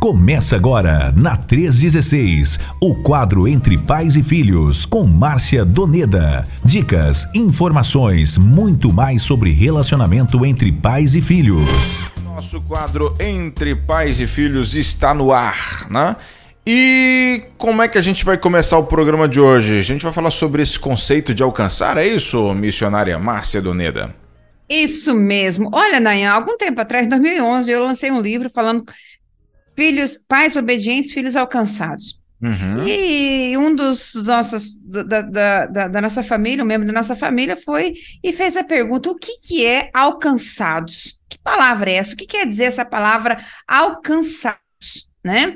Começa agora, na 316, o quadro Entre Pais e Filhos, com Márcia Doneda. Dicas, informações, muito mais sobre relacionamento entre pais e filhos. Nosso quadro Entre Pais e Filhos está no ar, né? E como é que a gente vai começar o programa de hoje? A gente vai falar sobre esse conceito de alcançar, é isso, missionária Márcia Doneda? Isso mesmo. Olha, Nayan, algum tempo atrás, em 2011, eu lancei um livro falando filhos, pais obedientes, filhos alcançados. Uhum. E um dos nossos, da, da, da, da, nossa família, um membro da nossa família, foi e fez a pergunta: o que, que é alcançados? Que palavra é essa? O que quer dizer essa palavra alcançados? Né?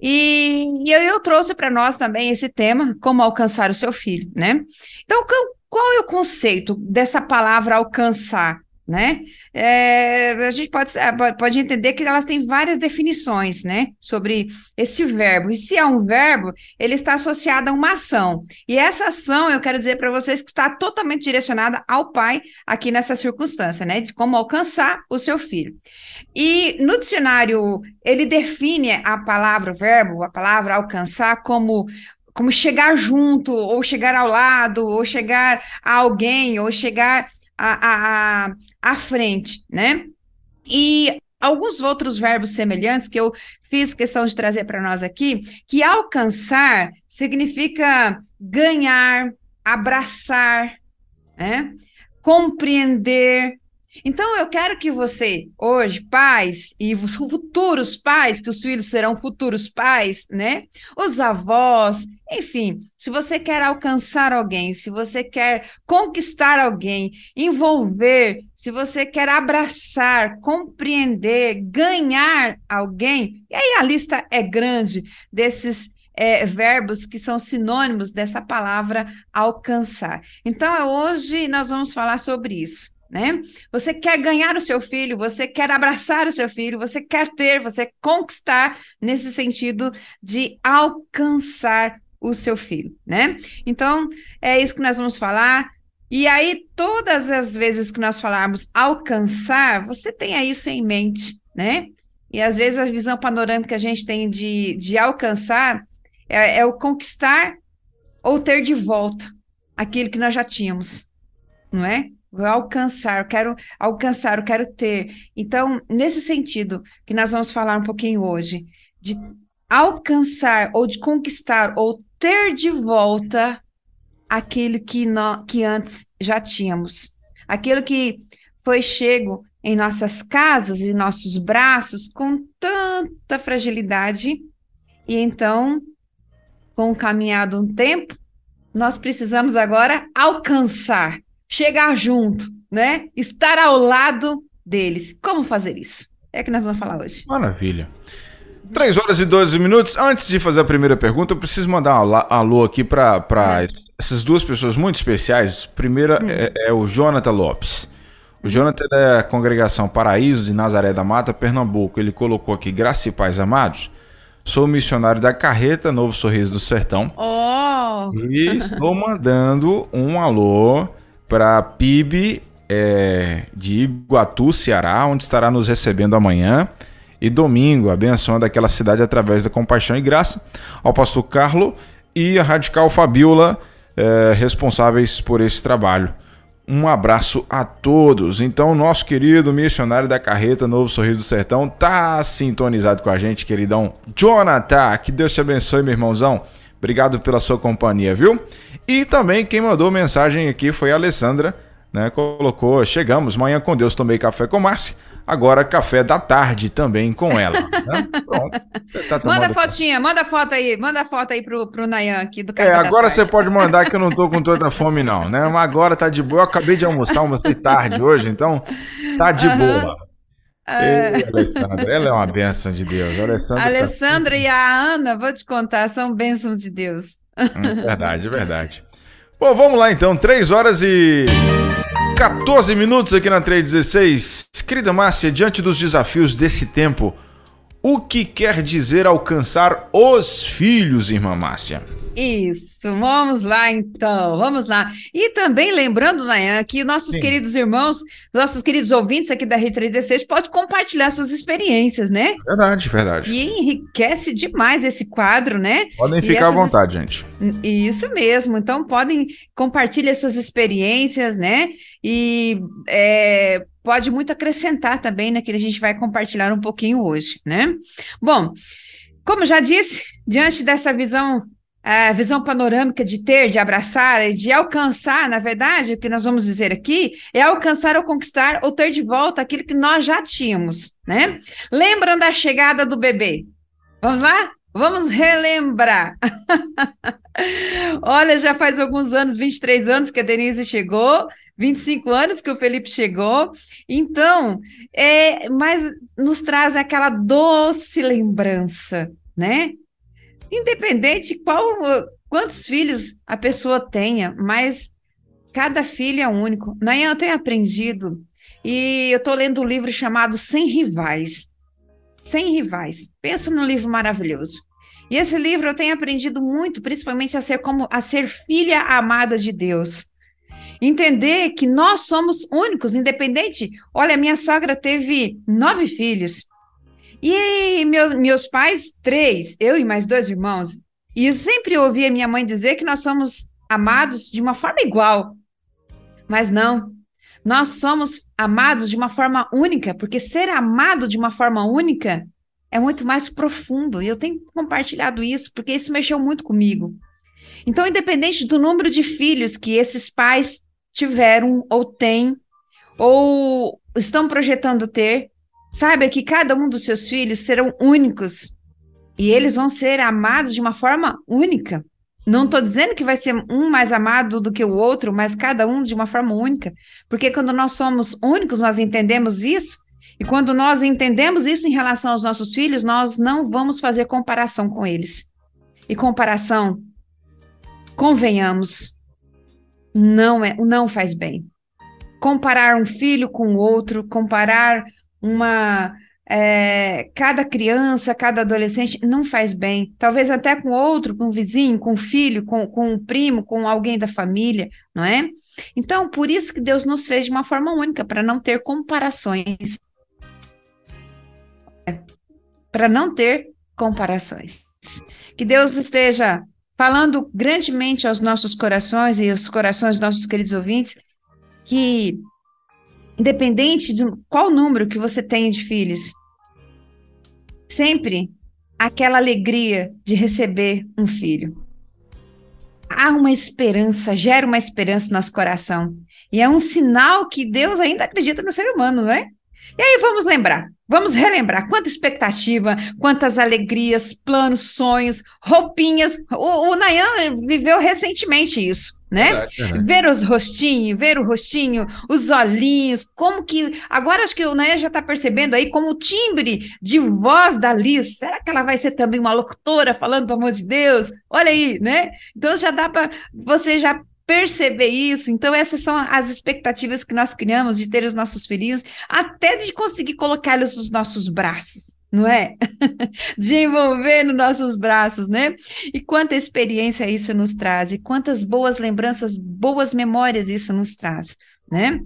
E, e eu, eu trouxe para nós também esse tema, como alcançar o seu filho, né? Então, qual é o conceito dessa palavra alcançar? Né? É, a gente pode, pode entender que elas têm várias definições, né? Sobre esse verbo. E se é um verbo, ele está associado a uma ação. E essa ação, eu quero dizer para vocês que está totalmente direcionada ao pai aqui nessa circunstância, né? De como alcançar o seu filho. E no dicionário, ele define a palavra verbo, a palavra alcançar, como como chegar junto, ou chegar ao lado, ou chegar a alguém, ou chegar à, à, à frente, né? E alguns outros verbos semelhantes que eu fiz questão de trazer para nós aqui, que alcançar significa ganhar, abraçar, né? compreender, então, eu quero que você, hoje, pais e os futuros pais, que os filhos serão futuros pais, né? Os avós, enfim, se você quer alcançar alguém, se você quer conquistar alguém, envolver, se você quer abraçar, compreender, ganhar alguém, e aí a lista é grande desses é, verbos que são sinônimos dessa palavra alcançar. Então, hoje nós vamos falar sobre isso né? Você quer ganhar o seu filho, você quer abraçar o seu filho, você quer ter, você conquistar nesse sentido de alcançar o seu filho, né? Então, é isso que nós vamos falar. E aí, todas as vezes que nós falarmos alcançar, você tenha isso em mente, né? E às vezes a visão panorâmica que a gente tem de, de alcançar é, é o conquistar ou ter de volta aquilo que nós já tínhamos, não é? Vou alcançar, eu quero alcançar, eu quero ter. Então, nesse sentido que nós vamos falar um pouquinho hoje, de alcançar ou de conquistar ou ter de volta aquilo que, nós, que antes já tínhamos. Aquilo que foi chego em nossas casas e nossos braços com tanta fragilidade. E então, com o caminhado um tempo, nós precisamos agora alcançar chegar junto, né? Estar ao lado deles. Como fazer isso? É que nós vamos falar hoje. Maravilha. 3 horas e 12 minutos. Antes de fazer a primeira pergunta, eu preciso mandar um alô aqui para é. essas duas pessoas muito especiais. Primeira hum. é, é, o Jonathan Lopes. O Jonathan é da congregação Paraíso de Nazaré da Mata, Pernambuco. Ele colocou aqui, graça e paz amados. Sou missionário da Carreta, Novo Sorriso do Sertão. Oh! E estou mandando um alô para PIB é, de Iguatu, Ceará, onde estará nos recebendo amanhã. E domingo, abençoando aquela cidade através da compaixão e graça, ao pastor Carlo e a radical Fabiola, é, responsáveis por esse trabalho. Um abraço a todos. Então, nosso querido missionário da carreta Novo Sorriso do Sertão tá sintonizado com a gente, queridão Jonathan. Que Deus te abençoe, meu irmãozão. Obrigado pela sua companhia, viu? E também quem mandou mensagem aqui foi a Alessandra, né? Colocou: Chegamos, manhã com Deus, tomei café com Márcia. Agora café da tarde também com ela. Né? Pronto. Tá manda fotinha, manda foto aí, manda foto aí pro, pro Nayan aqui do café. É, agora você pode mandar que eu não tô com tanta fome, não, né? Mas agora tá de boa. Eu acabei de almoçar, almocei tarde hoje, então tá de uhum. boa. É... Ei, Alessandra, ela é uma bênção de Deus. A Alessandra, Alessandra tá... e a Ana, vou te contar, são bênçãos de Deus. Hum, verdade, verdade. Bom, vamos lá então. 3 horas e 14 minutos aqui na 316. Querida Márcia, diante dos desafios desse tempo, O que quer dizer alcançar os filhos, irmã Márcia? Isso, vamos lá então, vamos lá. E também lembrando, Nayan, que nossos Sim. queridos irmãos, nossos queridos ouvintes aqui da Rede 316 pode compartilhar suas experiências, né? Verdade, verdade. E enriquece demais esse quadro, né? Podem e ficar essas... à vontade, gente. Isso mesmo, então podem compartilhar suas experiências, né? E é, pode muito acrescentar também naquilo que a gente vai compartilhar um pouquinho hoje, né? Bom, como já disse, diante dessa visão a visão panorâmica de ter, de abraçar e de alcançar, na verdade, o que nós vamos dizer aqui é alcançar ou conquistar ou ter de volta aquilo que nós já tínhamos, né? Lembram da chegada do bebê? Vamos lá? Vamos relembrar. Olha, já faz alguns anos, 23 anos que a Denise chegou, 25 anos que o Felipe chegou. Então, é, mas nos traz aquela doce lembrança, né? Independente qual quantos filhos a pessoa tenha, mas cada filho é único. Nayan, eu tenho aprendido, e eu estou lendo um livro chamado Sem Rivais. Sem Rivais. Pensa num livro maravilhoso. E esse livro eu tenho aprendido muito, principalmente a ser como a ser filha amada de Deus. Entender que nós somos únicos, independente. Olha, minha sogra teve nove filhos. E meus, meus pais, três, eu e mais dois irmãos, e eu sempre ouvia minha mãe dizer que nós somos amados de uma forma igual. Mas não, nós somos amados de uma forma única, porque ser amado de uma forma única é muito mais profundo. E eu tenho compartilhado isso, porque isso mexeu muito comigo. Então, independente do número de filhos que esses pais tiveram ou têm, ou estão projetando ter, Saiba que cada um dos seus filhos serão únicos e eles vão ser amados de uma forma única. Não estou dizendo que vai ser um mais amado do que o outro, mas cada um de uma forma única. Porque quando nós somos únicos, nós entendemos isso. E quando nós entendemos isso em relação aos nossos filhos, nós não vamos fazer comparação com eles. E comparação, convenhamos, não é, não faz bem. Comparar um filho com outro, comparar uma é, cada criança, cada adolescente não faz bem. Talvez até com outro, com um vizinho, com um filho, com, com um primo, com alguém da família, não é? Então, por isso que Deus nos fez de uma forma única, para não ter comparações. Para não ter comparações. Que Deus esteja falando grandemente aos nossos corações e aos corações dos nossos queridos ouvintes, que independente de qual número que você tem de filhos, sempre aquela alegria de receber um filho. Há uma esperança, gera uma esperança no nosso coração. E é um sinal que Deus ainda acredita no ser humano, não é? E aí vamos lembrar, vamos relembrar quanta expectativa, quantas alegrias, planos, sonhos, roupinhas. O, o Nayan viveu recentemente isso, né? Ver os rostinhos, ver o rostinho, os olhinhos, como que. Agora acho que o Nayan já está percebendo aí como o timbre de voz da Liz. Será que ela vai ser também uma locutora falando, pelo amor de Deus? Olha aí, né? Então já dá para você já perceber isso. Então, essas são as expectativas que nós criamos de ter os nossos filhinhos, até de conseguir colocá-los nos nossos braços, não é? de envolver nos nossos braços, né? E quanta experiência isso nos traz, e quantas boas lembranças, boas memórias isso nos traz, né?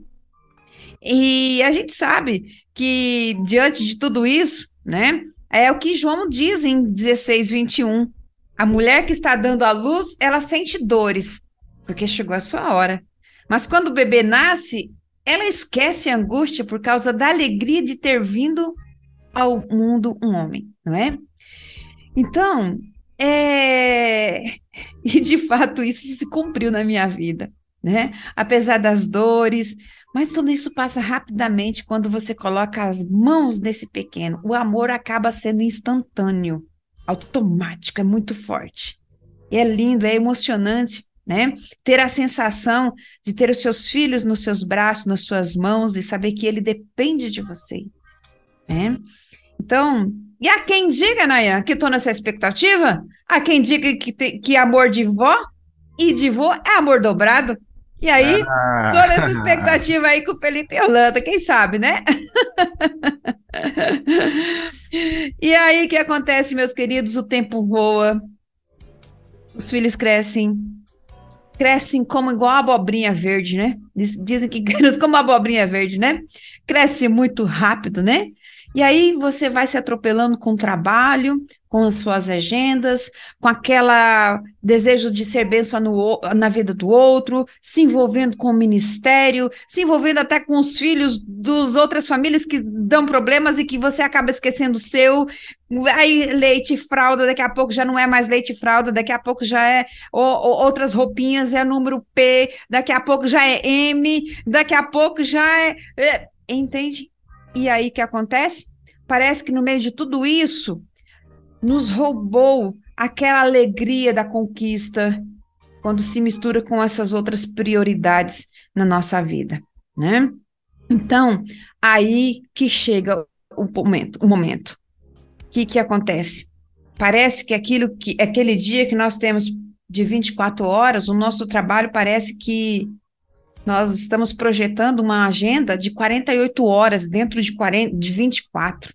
E a gente sabe que, diante de tudo isso, né? É o que João diz em 16, 21. A mulher que está dando à luz, ela sente dores, porque chegou a sua hora. Mas quando o bebê nasce, ela esquece a angústia por causa da alegria de ter vindo ao mundo um homem, não é? Então, é... e de fato isso se cumpriu na minha vida, né? Apesar das dores, mas tudo isso passa rapidamente quando você coloca as mãos nesse pequeno. O amor acaba sendo instantâneo, automático, é muito forte. É lindo, é emocionante, né? Ter a sensação de ter os seus filhos nos seus braços, nas suas mãos e saber que ele depende de você, né? Então, e há quem diga, Nayan, que estou nessa expectativa? Há quem diga que, te, que amor de vó e de vô é amor dobrado. E aí, ah. toda essa expectativa aí com o Felipe Holanda, quem sabe, né? E aí o que acontece, meus queridos? O tempo voa, os filhos crescem, crescem como igual a abobrinha verde, né? Dizem que crescem como a abobrinha verde, né? Cresce muito rápido, né? E aí você vai se atropelando com o trabalho, com as suas agendas, com aquela desejo de ser bênção no, na vida do outro, se envolvendo com o ministério, se envolvendo até com os filhos das outras famílias que dão problemas e que você acaba esquecendo o seu. Aí leite e fralda, daqui a pouco já não é mais leite e fralda, daqui a pouco já é outras roupinhas, é número P, daqui a pouco já é M, daqui a pouco já é, é entende? E aí o que acontece? Parece que no meio de tudo isso, nos roubou aquela alegria da conquista quando se mistura com essas outras prioridades na nossa vida, né? Então, aí que chega o momento, o momento. O que que acontece? Parece que aquilo que aquele dia que nós temos de 24 horas, o nosso trabalho parece que nós estamos projetando uma agenda de 48 horas dentro de, 40, de 24.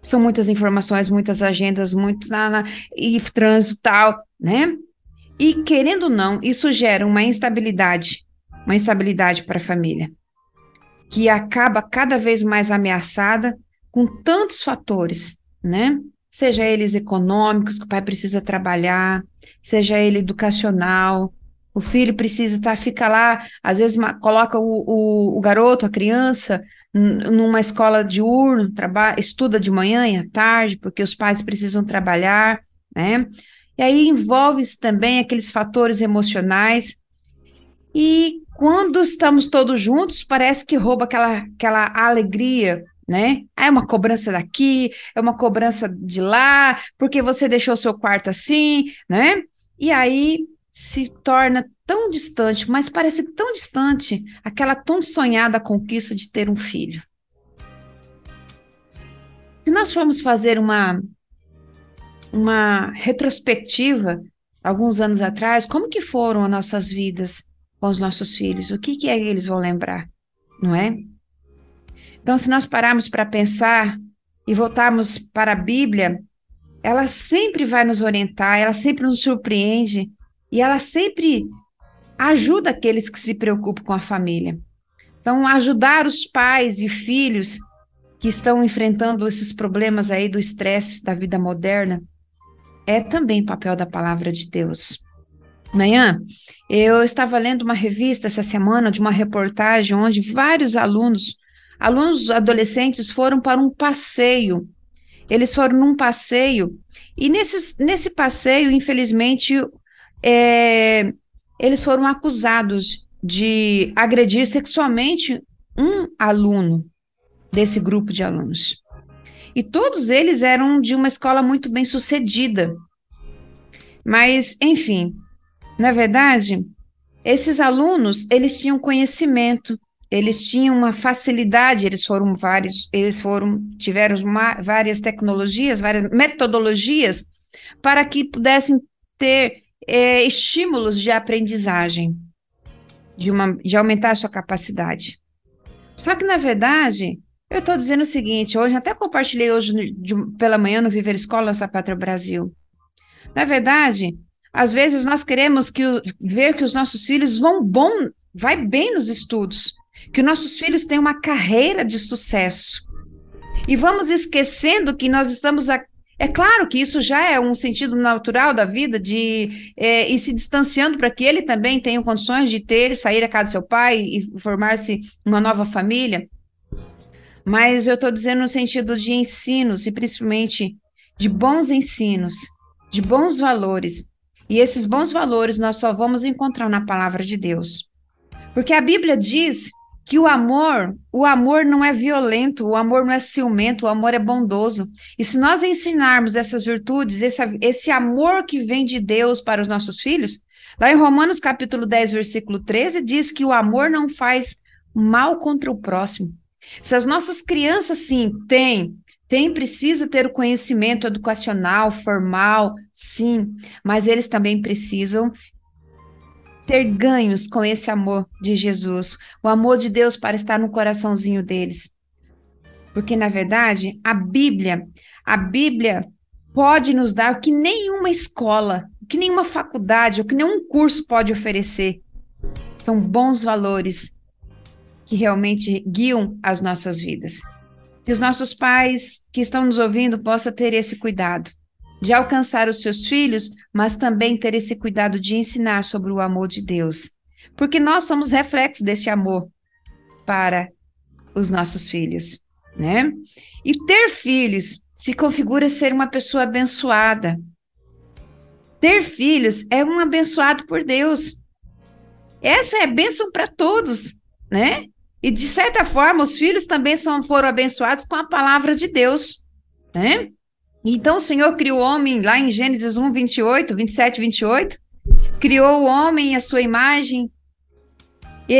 São muitas informações, muitas agendas, muito na, na, e trânsito tal, né? E querendo ou não, isso gera uma instabilidade, uma instabilidade para a família, que acaba cada vez mais ameaçada com tantos fatores, né? Seja eles econômicos, que o pai precisa trabalhar, seja ele educacional, o filho precisa tá, fica lá, às vezes coloca o, o, o garoto, a criança, numa escola diurno, trabalha, estuda de manhã e à tarde, porque os pais precisam trabalhar, né? E aí envolve-se também aqueles fatores emocionais. E quando estamos todos juntos, parece que rouba aquela, aquela alegria, né? Ah, é uma cobrança daqui, é uma cobrança de lá, porque você deixou seu quarto assim, né? E aí se torna tão distante, mas parece tão distante aquela tão sonhada conquista de ter um filho. Se nós formos fazer uma uma retrospectiva alguns anos atrás, como que foram as nossas vidas com os nossos filhos? O que que é que eles vão lembrar, não é? Então, se nós pararmos para pensar e voltarmos para a Bíblia, ela sempre vai nos orientar, ela sempre nos surpreende e ela sempre ajuda aqueles que se preocupam com a família. Então, ajudar os pais e filhos que estão enfrentando esses problemas aí do estresse da vida moderna é também papel da palavra de Deus. Amanhã, eu estava lendo uma revista essa semana de uma reportagem onde vários alunos, alunos adolescentes, foram para um passeio. Eles foram num passeio e nesse, nesse passeio, infelizmente, é, eles foram acusados de agredir sexualmente um aluno desse grupo de alunos. E todos eles eram de uma escola muito bem sucedida. Mas, enfim, na verdade, esses alunos, eles tinham conhecimento, eles tinham uma facilidade, eles foram vários, eles foram, tiveram uma, várias tecnologias, várias metodologias para que pudessem ter é, estímulos de aprendizagem, de, uma, de aumentar a sua capacidade. Só que, na verdade, eu estou dizendo o seguinte, hoje, até compartilhei hoje de, pela manhã no Viver Escola Nossa Pátria Brasil. Na verdade, às vezes nós queremos que o, ver que os nossos filhos vão bom, vai bem nos estudos, que nossos filhos tenham uma carreira de sucesso. E vamos esquecendo que nós estamos a, é claro que isso já é um sentido natural da vida de é, ir se distanciando para que ele também tenha condições de ter, sair da casa do seu pai e formar-se uma nova família. Mas eu estou dizendo no sentido de ensinos e principalmente de bons ensinos, de bons valores. E esses bons valores nós só vamos encontrar na palavra de Deus. Porque a Bíblia diz que o amor, o amor não é violento, o amor não é ciumento, o amor é bondoso. E se nós ensinarmos essas virtudes, esse, esse amor que vem de Deus para os nossos filhos, lá em Romanos capítulo 10, versículo 13, diz que o amor não faz mal contra o próximo. Se as nossas crianças, sim, têm, tem, precisa ter o conhecimento educacional, formal, sim, mas eles também precisam ter ganhos com esse amor de Jesus, o amor de Deus para estar no coraçãozinho deles. Porque, na verdade, a Bíblia, a Bíblia pode nos dar o que nenhuma escola, o que nenhuma faculdade, o que nenhum curso pode oferecer. São bons valores que realmente guiam as nossas vidas. Que os nossos pais que estão nos ouvindo possam ter esse cuidado de alcançar os seus filhos, mas também ter esse cuidado de ensinar sobre o amor de Deus. Porque nós somos reflexos desse amor para os nossos filhos né? E ter filhos se configura ser uma pessoa abençoada. Ter filhos é um abençoado por Deus. Essa é bênção para todos, né? E de certa forma, os filhos também são, foram abençoados com a palavra de Deus, né? Então o Senhor criou o homem lá em Gênesis 1, 28, 27, 28, criou o homem à sua imagem, e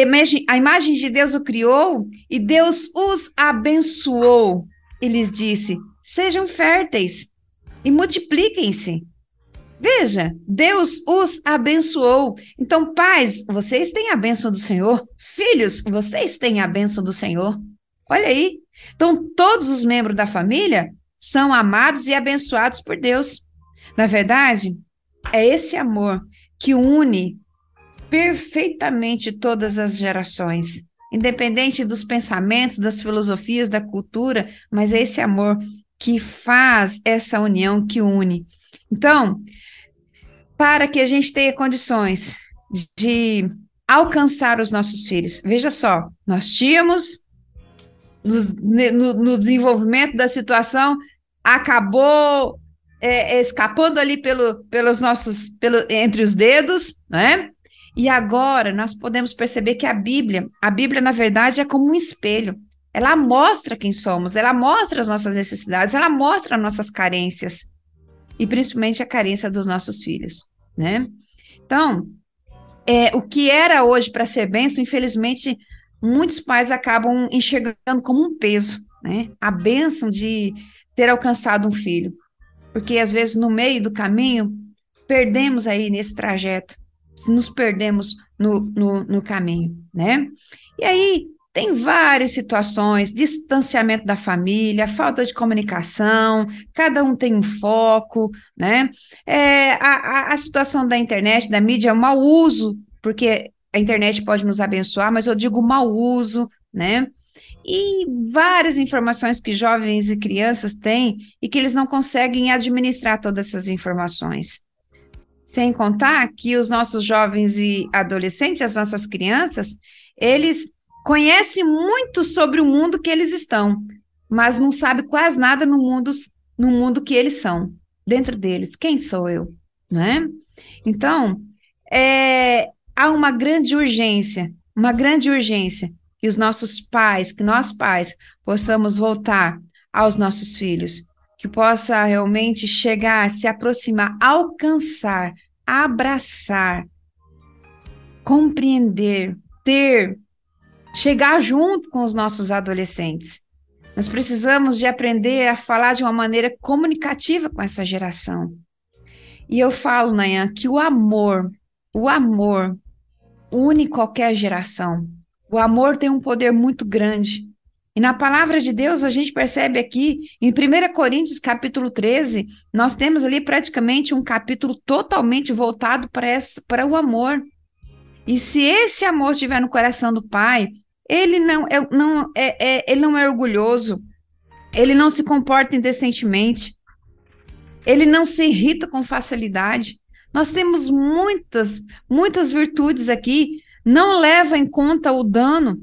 a imagem, de Deus o criou e Deus os abençoou. E lhes disse: sejam férteis e multipliquem-se. Veja, Deus os abençoou. Então, pais, vocês têm a bênção do Senhor. Filhos, vocês têm a bênção do Senhor. Olha aí. Então, todos os membros da família são amados e abençoados por Deus. Na verdade, é esse amor que une perfeitamente todas as gerações, independente dos pensamentos, das filosofias, da cultura, mas é esse amor que faz essa união que une. Então, para que a gente tenha condições de alcançar os nossos filhos, veja só, nós tínhamos no, no desenvolvimento da situação, acabou é, escapando ali pelo, pelos nossos, pelo, entre os dedos, né? E agora nós podemos perceber que a Bíblia, a Bíblia, na verdade, é como um espelho. Ela mostra quem somos, ela mostra as nossas necessidades, ela mostra as nossas carências. E principalmente a carência dos nossos filhos, né? Então, é, o que era hoje para ser benção, infelizmente, muitos pais acabam enxergando como um peso, né? A bênção de ter alcançado um filho. Porque às vezes no meio do caminho perdemos aí nesse trajeto nos perdemos no, no, no caminho, né? E aí tem várias situações, distanciamento da família, falta de comunicação, cada um tem um foco, né? É, a, a situação da internet, da mídia, é um mau uso, porque a internet pode nos abençoar, mas eu digo mau uso, né? E várias informações que jovens e crianças têm e que eles não conseguem administrar todas essas informações. Sem contar que os nossos jovens e adolescentes, as nossas crianças, eles conhecem muito sobre o mundo que eles estão, mas não sabem quase nada no mundo, no mundo que eles são, dentro deles. Quem sou eu? Né? Então, é, há uma grande urgência, uma grande urgência que os nossos pais, que nós pais, possamos voltar aos nossos filhos, que possa realmente chegar, se aproximar, alcançar, abraçar, compreender, ter, chegar junto com os nossos adolescentes. Nós precisamos de aprender a falar de uma maneira comunicativa com essa geração. E eu falo, Nayan, que o amor, o amor une qualquer geração. O amor tem um poder muito grande. E na palavra de Deus, a gente percebe aqui, em 1 Coríntios, capítulo 13, nós temos ali praticamente um capítulo totalmente voltado para, para o amor. E se esse amor estiver no coração do pai, ele não é, não é, é, ele não é orgulhoso, ele não se comporta indecentemente, ele não se irrita com facilidade. Nós temos muitas, muitas virtudes aqui, não leva em conta o dano,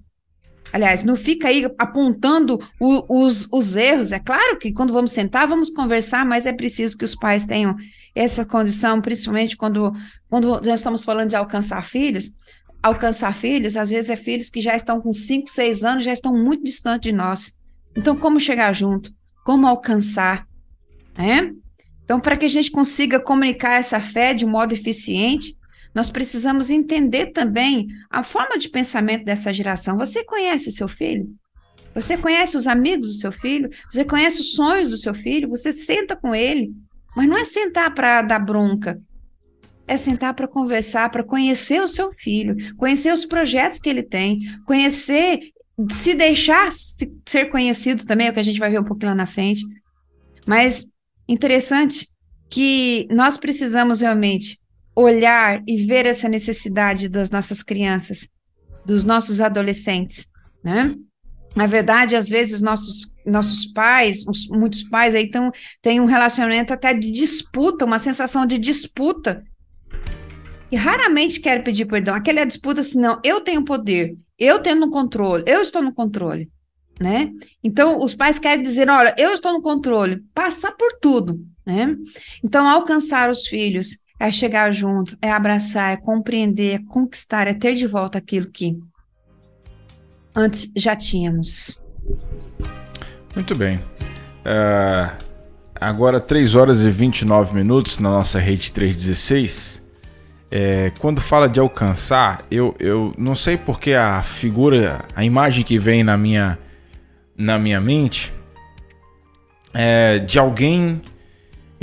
Aliás, não fica aí apontando o, os, os erros. É claro que quando vamos sentar, vamos conversar, mas é preciso que os pais tenham essa condição, principalmente quando, quando nós estamos falando de alcançar filhos. Alcançar filhos, às vezes é filhos que já estão com 5, 6 anos, já estão muito distantes de nós. Então, como chegar junto? Como alcançar? Né? Então, para que a gente consiga comunicar essa fé de modo eficiente, nós precisamos entender também a forma de pensamento dessa geração. Você conhece seu filho? Você conhece os amigos do seu filho? Você conhece os sonhos do seu filho? Você senta com ele, mas não é sentar para dar bronca. É sentar para conversar, para conhecer o seu filho, conhecer os projetos que ele tem, conhecer se deixar ser conhecido também, é o que a gente vai ver um pouquinho lá na frente. Mas interessante que nós precisamos realmente olhar e ver essa necessidade das nossas crianças, dos nossos adolescentes, né? Na verdade, às vezes nossos nossos pais, os, muitos pais aí tão, têm um relacionamento até de disputa, uma sensação de disputa. E raramente querem pedir perdão. Aquela disputa assim, não, eu tenho poder, eu tenho no controle, eu estou no controle, né? Então, os pais querem dizer, olha, eu estou no controle, passar por tudo, né? Então, alcançar os filhos é chegar junto, é abraçar, é compreender, é conquistar, é ter de volta aquilo que antes já tínhamos. Muito bem. Uh, agora, 3 horas e 29 minutos na nossa rede 316. É, quando fala de alcançar, eu, eu não sei porque a figura, a imagem que vem na minha, na minha mente é de alguém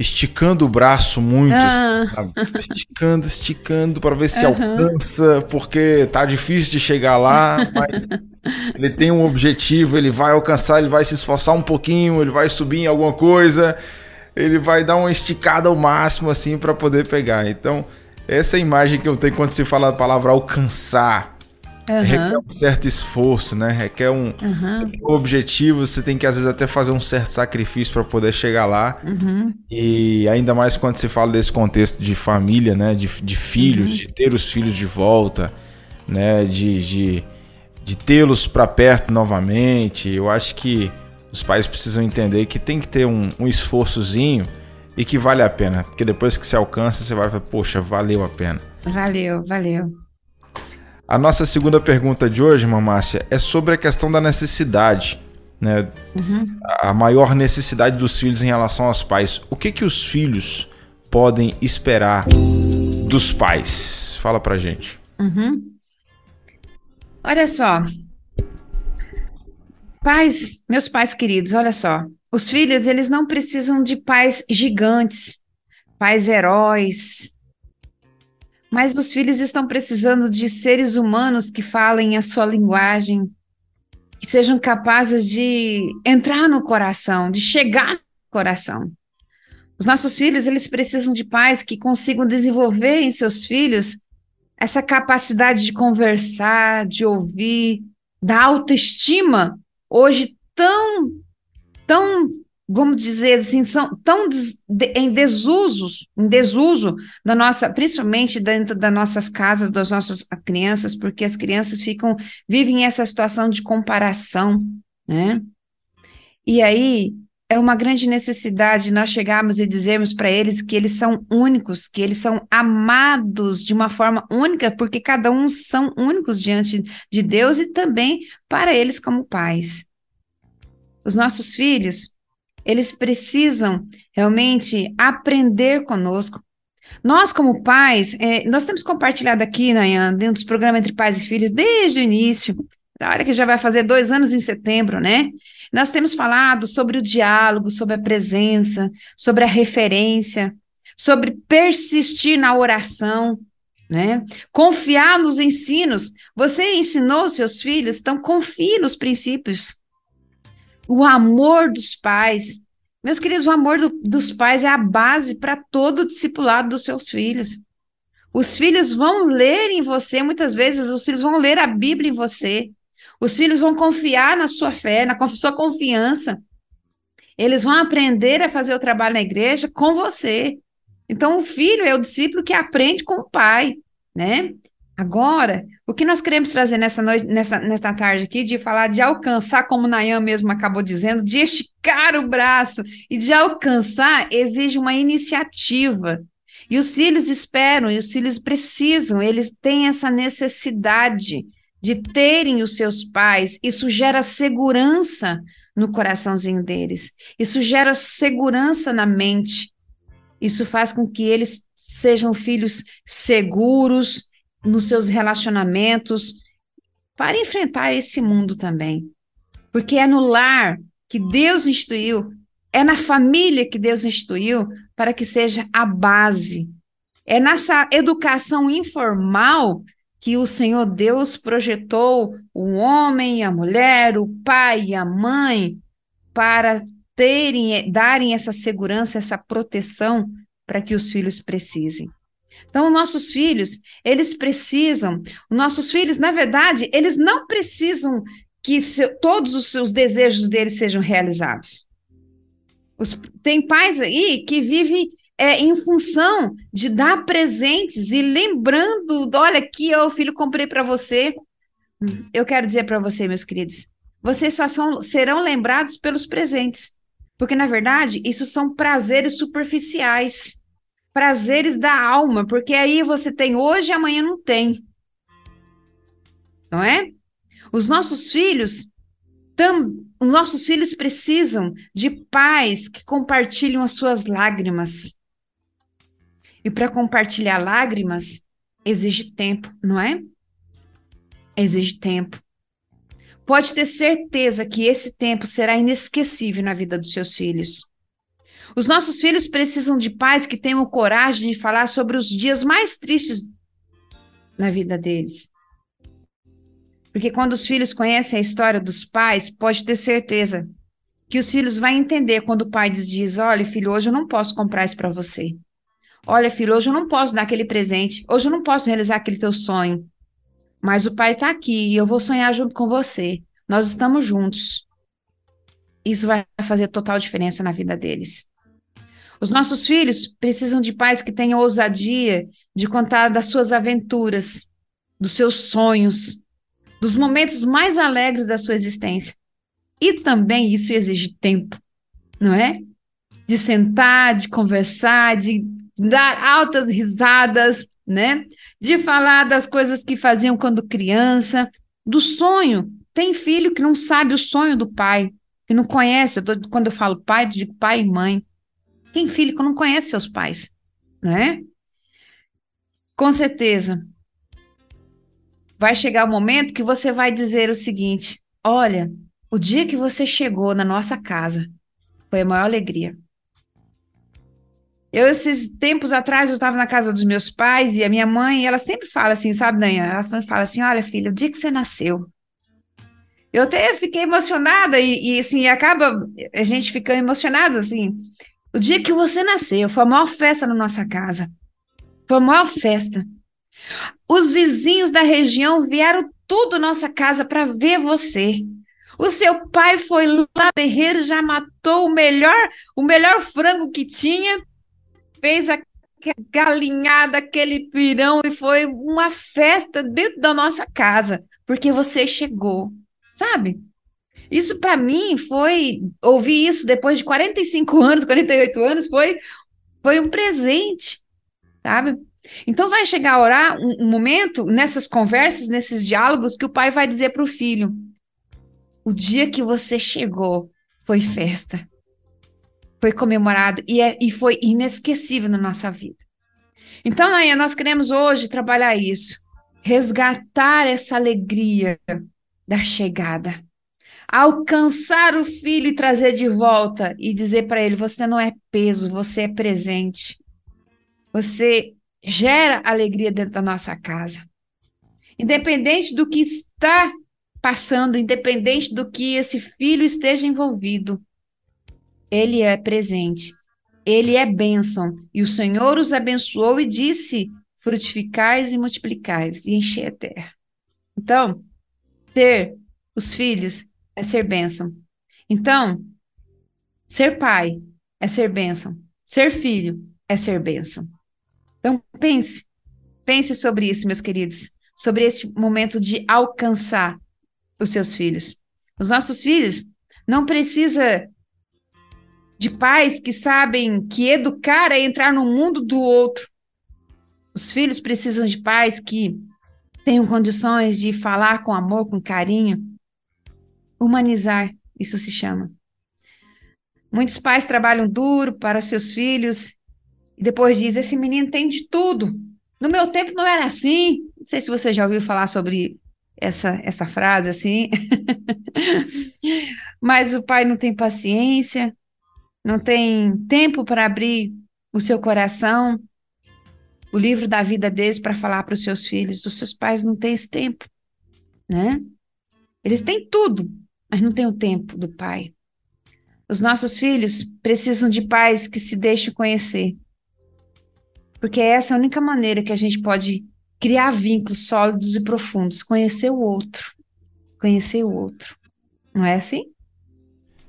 esticando o braço muito, ah. esticando, esticando para ver se uhum. alcança, porque tá difícil de chegar lá, mas ele tem um objetivo, ele vai alcançar, ele vai se esforçar um pouquinho, ele vai subir em alguma coisa, ele vai dar uma esticada ao máximo assim para poder pegar. Então, essa é a imagem que eu tenho quando se fala a palavra alcançar. Uhum. Requer um certo esforço, né? Requer um, uhum. um, objetivo. Você tem que, às vezes, até fazer um certo sacrifício para poder chegar lá. Uhum. E ainda mais quando se fala desse contexto de família, né? De, de filhos, uhum. de ter os filhos de volta, né? De, de, de tê-los para perto novamente. Eu acho que os pais precisam entender que tem que ter um, um esforçozinho e que vale a pena. Porque depois que você alcança, você vai falar, poxa, valeu a pena. Valeu, valeu. A nossa segunda pergunta de hoje, Mamácia, é sobre a questão da necessidade. Né? Uhum. A maior necessidade dos filhos em relação aos pais. O que, que os filhos podem esperar dos pais? Fala pra gente. Uhum. Olha só. Pais, meus pais queridos, olha só. Os filhos, eles não precisam de pais gigantes, pais heróis, mas os filhos estão precisando de seres humanos que falem a sua linguagem, que sejam capazes de entrar no coração, de chegar no coração. Os nossos filhos, eles precisam de pais que consigam desenvolver em seus filhos essa capacidade de conversar, de ouvir, da autoestima, hoje tão tão, vamos dizer assim, são tão des, de, em desusos, em desuso da nossa, principalmente dentro das nossas casas, das nossas crianças, porque as crianças ficam, vivem essa situação de comparação, né? E aí é uma grande necessidade nós chegarmos e dizermos para eles que eles são únicos, que eles são amados de uma forma única, porque cada um são únicos diante de Deus e também para eles como pais. Os nossos filhos, eles precisam realmente aprender conosco. Nós, como pais, é, nós temos compartilhado aqui, Nayan, dentro dos programas Entre Pais e Filhos, desde o início, da hora que já vai fazer dois anos em setembro, né? Nós temos falado sobre o diálogo, sobre a presença, sobre a referência, sobre persistir na oração, né? Confiar nos ensinos. Você ensinou seus filhos, então confie nos princípios o amor dos pais. Meus queridos, o amor do, dos pais é a base para todo o discipulado dos seus filhos. Os filhos vão ler em você, muitas vezes, os filhos vão ler a Bíblia em você. Os filhos vão confiar na sua fé, na sua confiança. Eles vão aprender a fazer o trabalho na igreja com você. Então, o filho é o discípulo que aprende com o pai, né? Agora, o que nós queremos trazer nessa noite, nessa, nessa tarde aqui, de falar de alcançar, como Nayan mesmo acabou dizendo, de esticar o braço e de alcançar exige uma iniciativa. E os filhos esperam, e os filhos precisam, eles têm essa necessidade de terem os seus pais. Isso gera segurança no coraçãozinho deles. Isso gera segurança na mente. Isso faz com que eles sejam filhos seguros, nos seus relacionamentos, para enfrentar esse mundo também. Porque é no lar que Deus instituiu, é na família que Deus instituiu para que seja a base. É nessa educação informal que o Senhor Deus projetou o homem e a mulher, o pai e a mãe, para terem, darem essa segurança, essa proteção para que os filhos precisem. Então, nossos filhos, eles precisam, nossos filhos, na verdade, eles não precisam que se, todos os seus desejos deles sejam realizados. Os, tem pais aí que vivem é, em função de dar presentes e lembrando, olha aqui, ó, filho, comprei para você. Eu quero dizer para você, meus queridos, vocês só são, serão lembrados pelos presentes, porque na verdade isso são prazeres superficiais, prazeres da alma, porque aí você tem hoje e amanhã não tem, não é? Os nossos filhos tam, os nossos filhos precisam de pais que compartilham as suas lágrimas. E para compartilhar lágrimas, exige tempo, não é? Exige tempo. Pode ter certeza que esse tempo será inesquecível na vida dos seus filhos. Os nossos filhos precisam de pais que tenham coragem de falar sobre os dias mais tristes na vida deles. Porque quando os filhos conhecem a história dos pais, pode ter certeza que os filhos vão entender quando o pai diz: Olha, filho, hoje eu não posso comprar isso para você. Olha, filho, hoje eu não posso dar aquele presente. Hoje eu não posso realizar aquele teu sonho. Mas o pai está aqui e eu vou sonhar junto com você. Nós estamos juntos. Isso vai fazer total diferença na vida deles. Os nossos filhos precisam de pais que tenham ousadia de contar das suas aventuras, dos seus sonhos, dos momentos mais alegres da sua existência. E também isso exige tempo, não é? De sentar, de conversar, de dar altas risadas, né? De falar das coisas que faziam quando criança, do sonho. Tem filho que não sabe o sonho do pai, que não conhece. Eu tô, quando eu falo pai, eu digo pai e mãe. Tem filho não conhece seus pais, né? Com certeza. Vai chegar o momento que você vai dizer o seguinte: olha, o dia que você chegou na nossa casa foi a maior alegria. Eu, esses tempos atrás, eu estava na casa dos meus pais e a minha mãe, ela sempre fala assim, sabe, Danha? Ela fala assim: olha, filha, o dia que você nasceu. Eu até fiquei emocionada e, e assim, acaba a gente ficando emocionado, assim. O dia que você nasceu foi a maior festa na nossa casa. Foi a maior festa. Os vizinhos da região vieram tudo nossa casa para ver você. O seu pai foi lá, terreiro, já matou o melhor, o melhor frango que tinha fez a galinhada, aquele pirão, e foi uma festa dentro da nossa casa, porque você chegou, sabe? Isso para mim foi ouvir isso depois de 45 anos, 48 anos, foi foi um presente, sabe? Então vai chegar a orar um, um momento nessas conversas, nesses diálogos que o pai vai dizer para o filho: "O dia que você chegou foi festa foi comemorado e, é, e foi inesquecível na nossa vida. Então, Naia, nós queremos hoje trabalhar isso, resgatar essa alegria da chegada, alcançar o filho e trazer de volta e dizer para ele: você não é peso, você é presente. Você gera alegria dentro da nossa casa. Independente do que está passando, independente do que esse filho esteja envolvido, ele é presente, ele é bênção. E o Senhor os abençoou e disse: frutificais e multiplicais e enchei a terra. Então, ter os filhos é ser bênção. Então, ser pai é ser bênção. Ser filho é ser bênção. Então, pense, pense sobre isso, meus queridos, sobre esse momento de alcançar os seus filhos. Os nossos filhos não precisa de pais que sabem que educar é entrar no mundo do outro. Os filhos precisam de pais que tenham condições de falar com amor, com carinho. Humanizar, isso se chama. Muitos pais trabalham duro para seus filhos e depois dizem: esse menino tem de tudo. No meu tempo não era assim. Não sei se você já ouviu falar sobre essa, essa frase assim. Mas o pai não tem paciência, não tem tempo para abrir o seu coração. o livro da vida deles para falar para os seus filhos. Os seus pais não têm esse tempo, né? Eles têm tudo, mas não têm o tempo do pai. Os nossos filhos precisam de pais que se deixem conhecer. Porque essa é a única maneira que a gente pode criar vínculos sólidos e profundos, conhecer o outro. Conhecer o outro. Não é assim?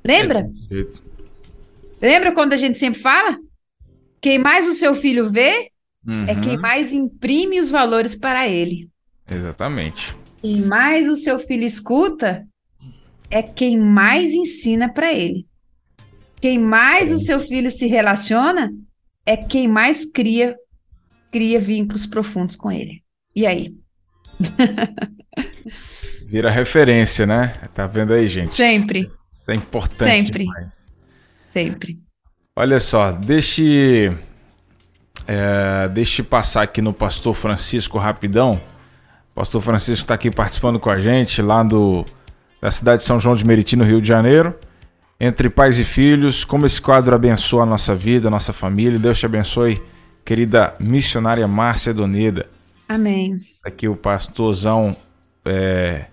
Lembra? É Lembra quando a gente sempre fala? Quem mais o seu filho vê uhum. é quem mais imprime os valores para ele. Exatamente. E mais o seu filho escuta é quem mais ensina para ele. Quem mais o seu filho se relaciona é quem mais cria cria vínculos profundos com ele. E aí? Vira referência, né? Tá vendo aí, gente? Sempre. Isso é importante Sempre. Demais. Sempre. Olha só, deixe é, deixe passar aqui no Pastor Francisco rapidão. O Pastor Francisco está aqui participando com a gente lá do, da cidade de São João de Meriti, no Rio de Janeiro. Entre pais e filhos, como esse quadro abençoa a nossa vida, a nossa família. Deus te abençoe, querida missionária Márcia Doneda. Amém. Aqui o pastorzão é,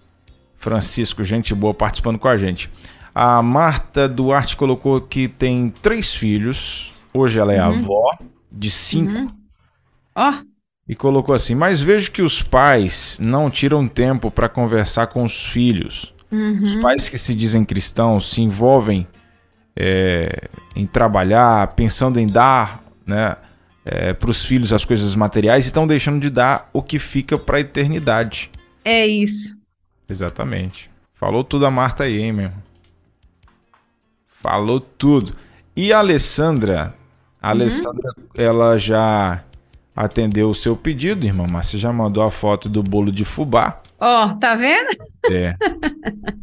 Francisco, gente boa, participando com a gente. A Marta Duarte colocou que tem três filhos. Hoje ela é uhum. avó de cinco. Uhum. Ó. Oh. E colocou assim: Mas vejo que os pais não tiram tempo para conversar com os filhos. Uhum. Os pais que se dizem cristãos se envolvem é, em trabalhar, pensando em dar né, é, para os filhos as coisas materiais e estão deixando de dar o que fica para a eternidade. É isso. Exatamente. Falou tudo a Marta aí, hein, meu? Falou tudo. E a Alessandra? A uhum. Alessandra, ela já atendeu o seu pedido, irmã Márcia. Já mandou a foto do bolo de fubá. Ó, oh, tá vendo? É.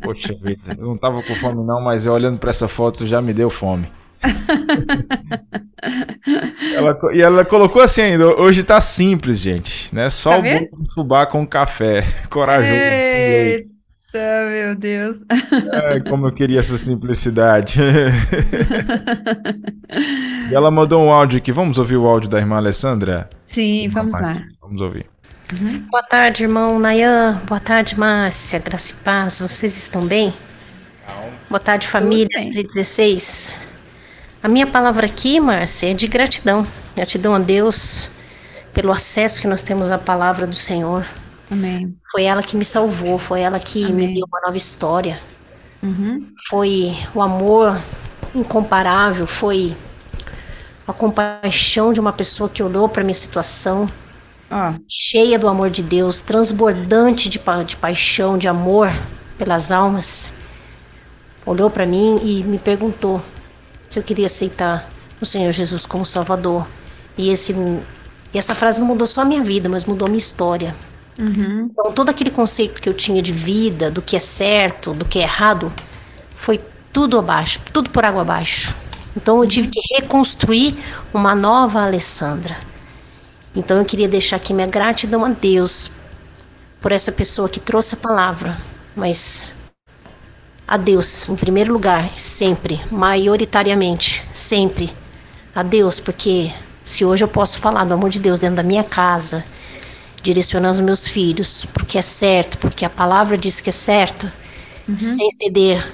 Poxa vida, eu não tava com fome não, mas eu olhando para essa foto já me deu fome. ela, e ela colocou assim ainda, hoje tá simples, gente, né? Só tá o bolo de fubá com café, corajoso. Eita, meu Deus. É, como eu queria essa simplicidade. e ela mandou um áudio aqui, vamos ouvir o áudio da irmã Alessandra? Sim, vamos lá. Vamos ouvir. Uhum. Boa tarde, irmão Nayan. Boa tarde, Márcia. Graça e paz. Vocês estão bem? Não. Boa tarde, família 16. A minha palavra aqui, Márcia, é de gratidão. Gratidão a Deus pelo acesso que nós temos à palavra do Senhor. Amém. Foi ela que me salvou, foi ela que Amém. me deu uma nova história. Uhum. Foi o amor incomparável, foi a compaixão de uma pessoa que olhou para minha situação ah. cheia do amor de Deus, transbordante de, pa de paixão, de amor pelas almas, olhou para mim e me perguntou se eu queria aceitar o Senhor Jesus como Salvador. E, esse, e essa frase não mudou só a minha vida, mas mudou a minha história. Uhum. Então, todo aquele conceito que eu tinha de vida, do que é certo, do que é errado, foi tudo abaixo, tudo por água abaixo. Então, eu tive que reconstruir uma nova Alessandra. Então eu queria deixar aqui minha gratidão a Deus por essa pessoa que trouxe a palavra, mas a Deus em primeiro lugar, sempre, maioritariamente, sempre a Deus, porque se hoje eu posso falar do amor de Deus dentro da minha casa, direcionando os meus filhos, porque é certo, porque a palavra diz que é certo, uhum. sem ceder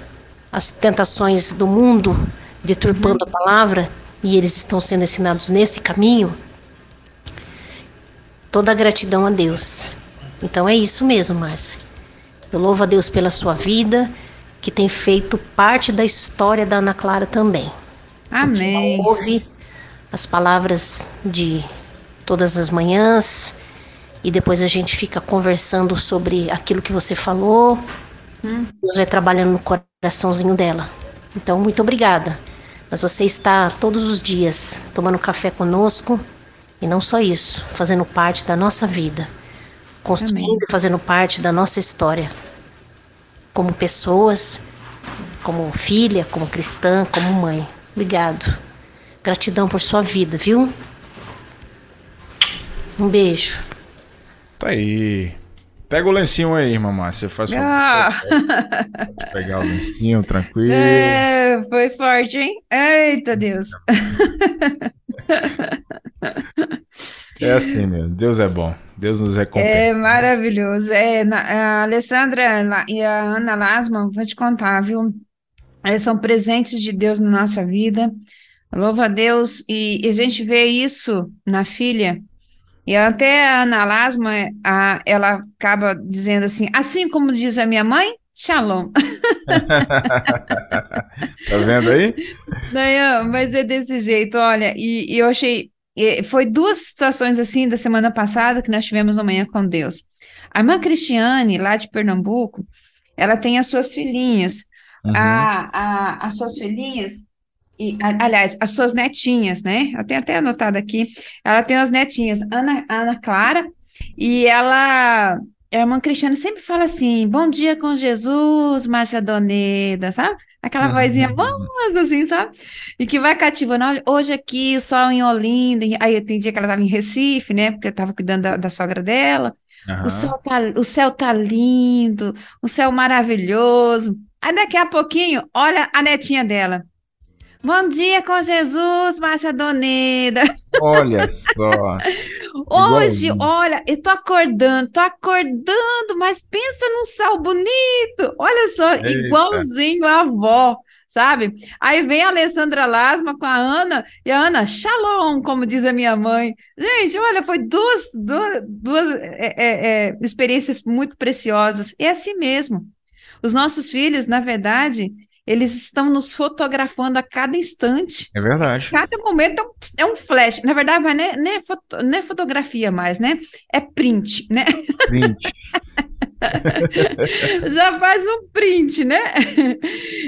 às tentações do mundo, deturpando uhum. a palavra, e eles estão sendo ensinados nesse caminho, toda a gratidão a Deus. Então é isso mesmo, Márcia. Eu louvo a Deus pela sua vida, que tem feito parte da história da Ana Clara também. Amém. Ouve as palavras de todas as manhãs e depois a gente fica conversando sobre aquilo que você falou. Hum. Deus vai trabalhando no coraçãozinho dela. Então, muito obrigada. Mas você está todos os dias tomando café conosco, e não só isso, fazendo parte da nossa vida, construindo e fazendo parte da nossa história. Como pessoas, como filha, como cristã, como mãe. Obrigado. Gratidão por sua vida, viu? Um beijo. Tá aí. Pega o lencinho aí, mamãe. Você faz ah. pegar o lencinho, tranquilo. É, foi forte, hein? Eita Deus. É assim mesmo. Deus é bom. Deus nos recompensa. É maravilhoso. É, a Alessandra e a Ana Lasman, vou te contar, viu? Elas são presentes de Deus na nossa vida. Louva a Deus. E, e a gente vê isso na filha. E até a Ana Lasma, a, ela acaba dizendo assim, assim como diz a minha mãe, Shalom. tá vendo aí? Não, mas é desse jeito, olha, e, e eu achei, foi duas situações assim da semana passada que nós tivemos no Manhã com Deus. A irmã Cristiane, lá de Pernambuco, ela tem as suas filhinhas. Uhum. A, a, as suas filhinhas, e, aliás, as suas netinhas, né? Eu tenho até anotado aqui. Ela tem as netinhas, Ana, Ana Clara, e ela a irmã Cristiana sempre fala assim: Bom dia com Jesus, Márcia Doneda, sabe? Aquela uhum. vozinha mansa, assim, sabe? E que vai cativando. Olha, hoje aqui, o sol em Olinda. Aí tem dia que ela estava em Recife, né? Porque estava cuidando da, da, sogra dela. Uhum. O, céu tá, o céu tá lindo, o céu maravilhoso. Aí daqui a pouquinho, olha a netinha dela. Bom dia com Jesus, Márcia Doneda. Olha só. Hoje, Igualzinho. olha, eu tô acordando, tô acordando, mas pensa num céu bonito. Olha só, Eita. igualzinho a avó, sabe? Aí vem a Alessandra Lasma com a Ana, e a Ana, shalom, como diz a minha mãe. Gente, olha, foi duas, duas, duas é, é, é, experiências muito preciosas. É assim mesmo. Os nossos filhos, na verdade, eles estão nos fotografando a cada instante. É verdade. Cada momento é um, é flash. Na verdade, não é, não, é foto, não é fotografia mais, né? É print, né? Print. Já faz um print, né?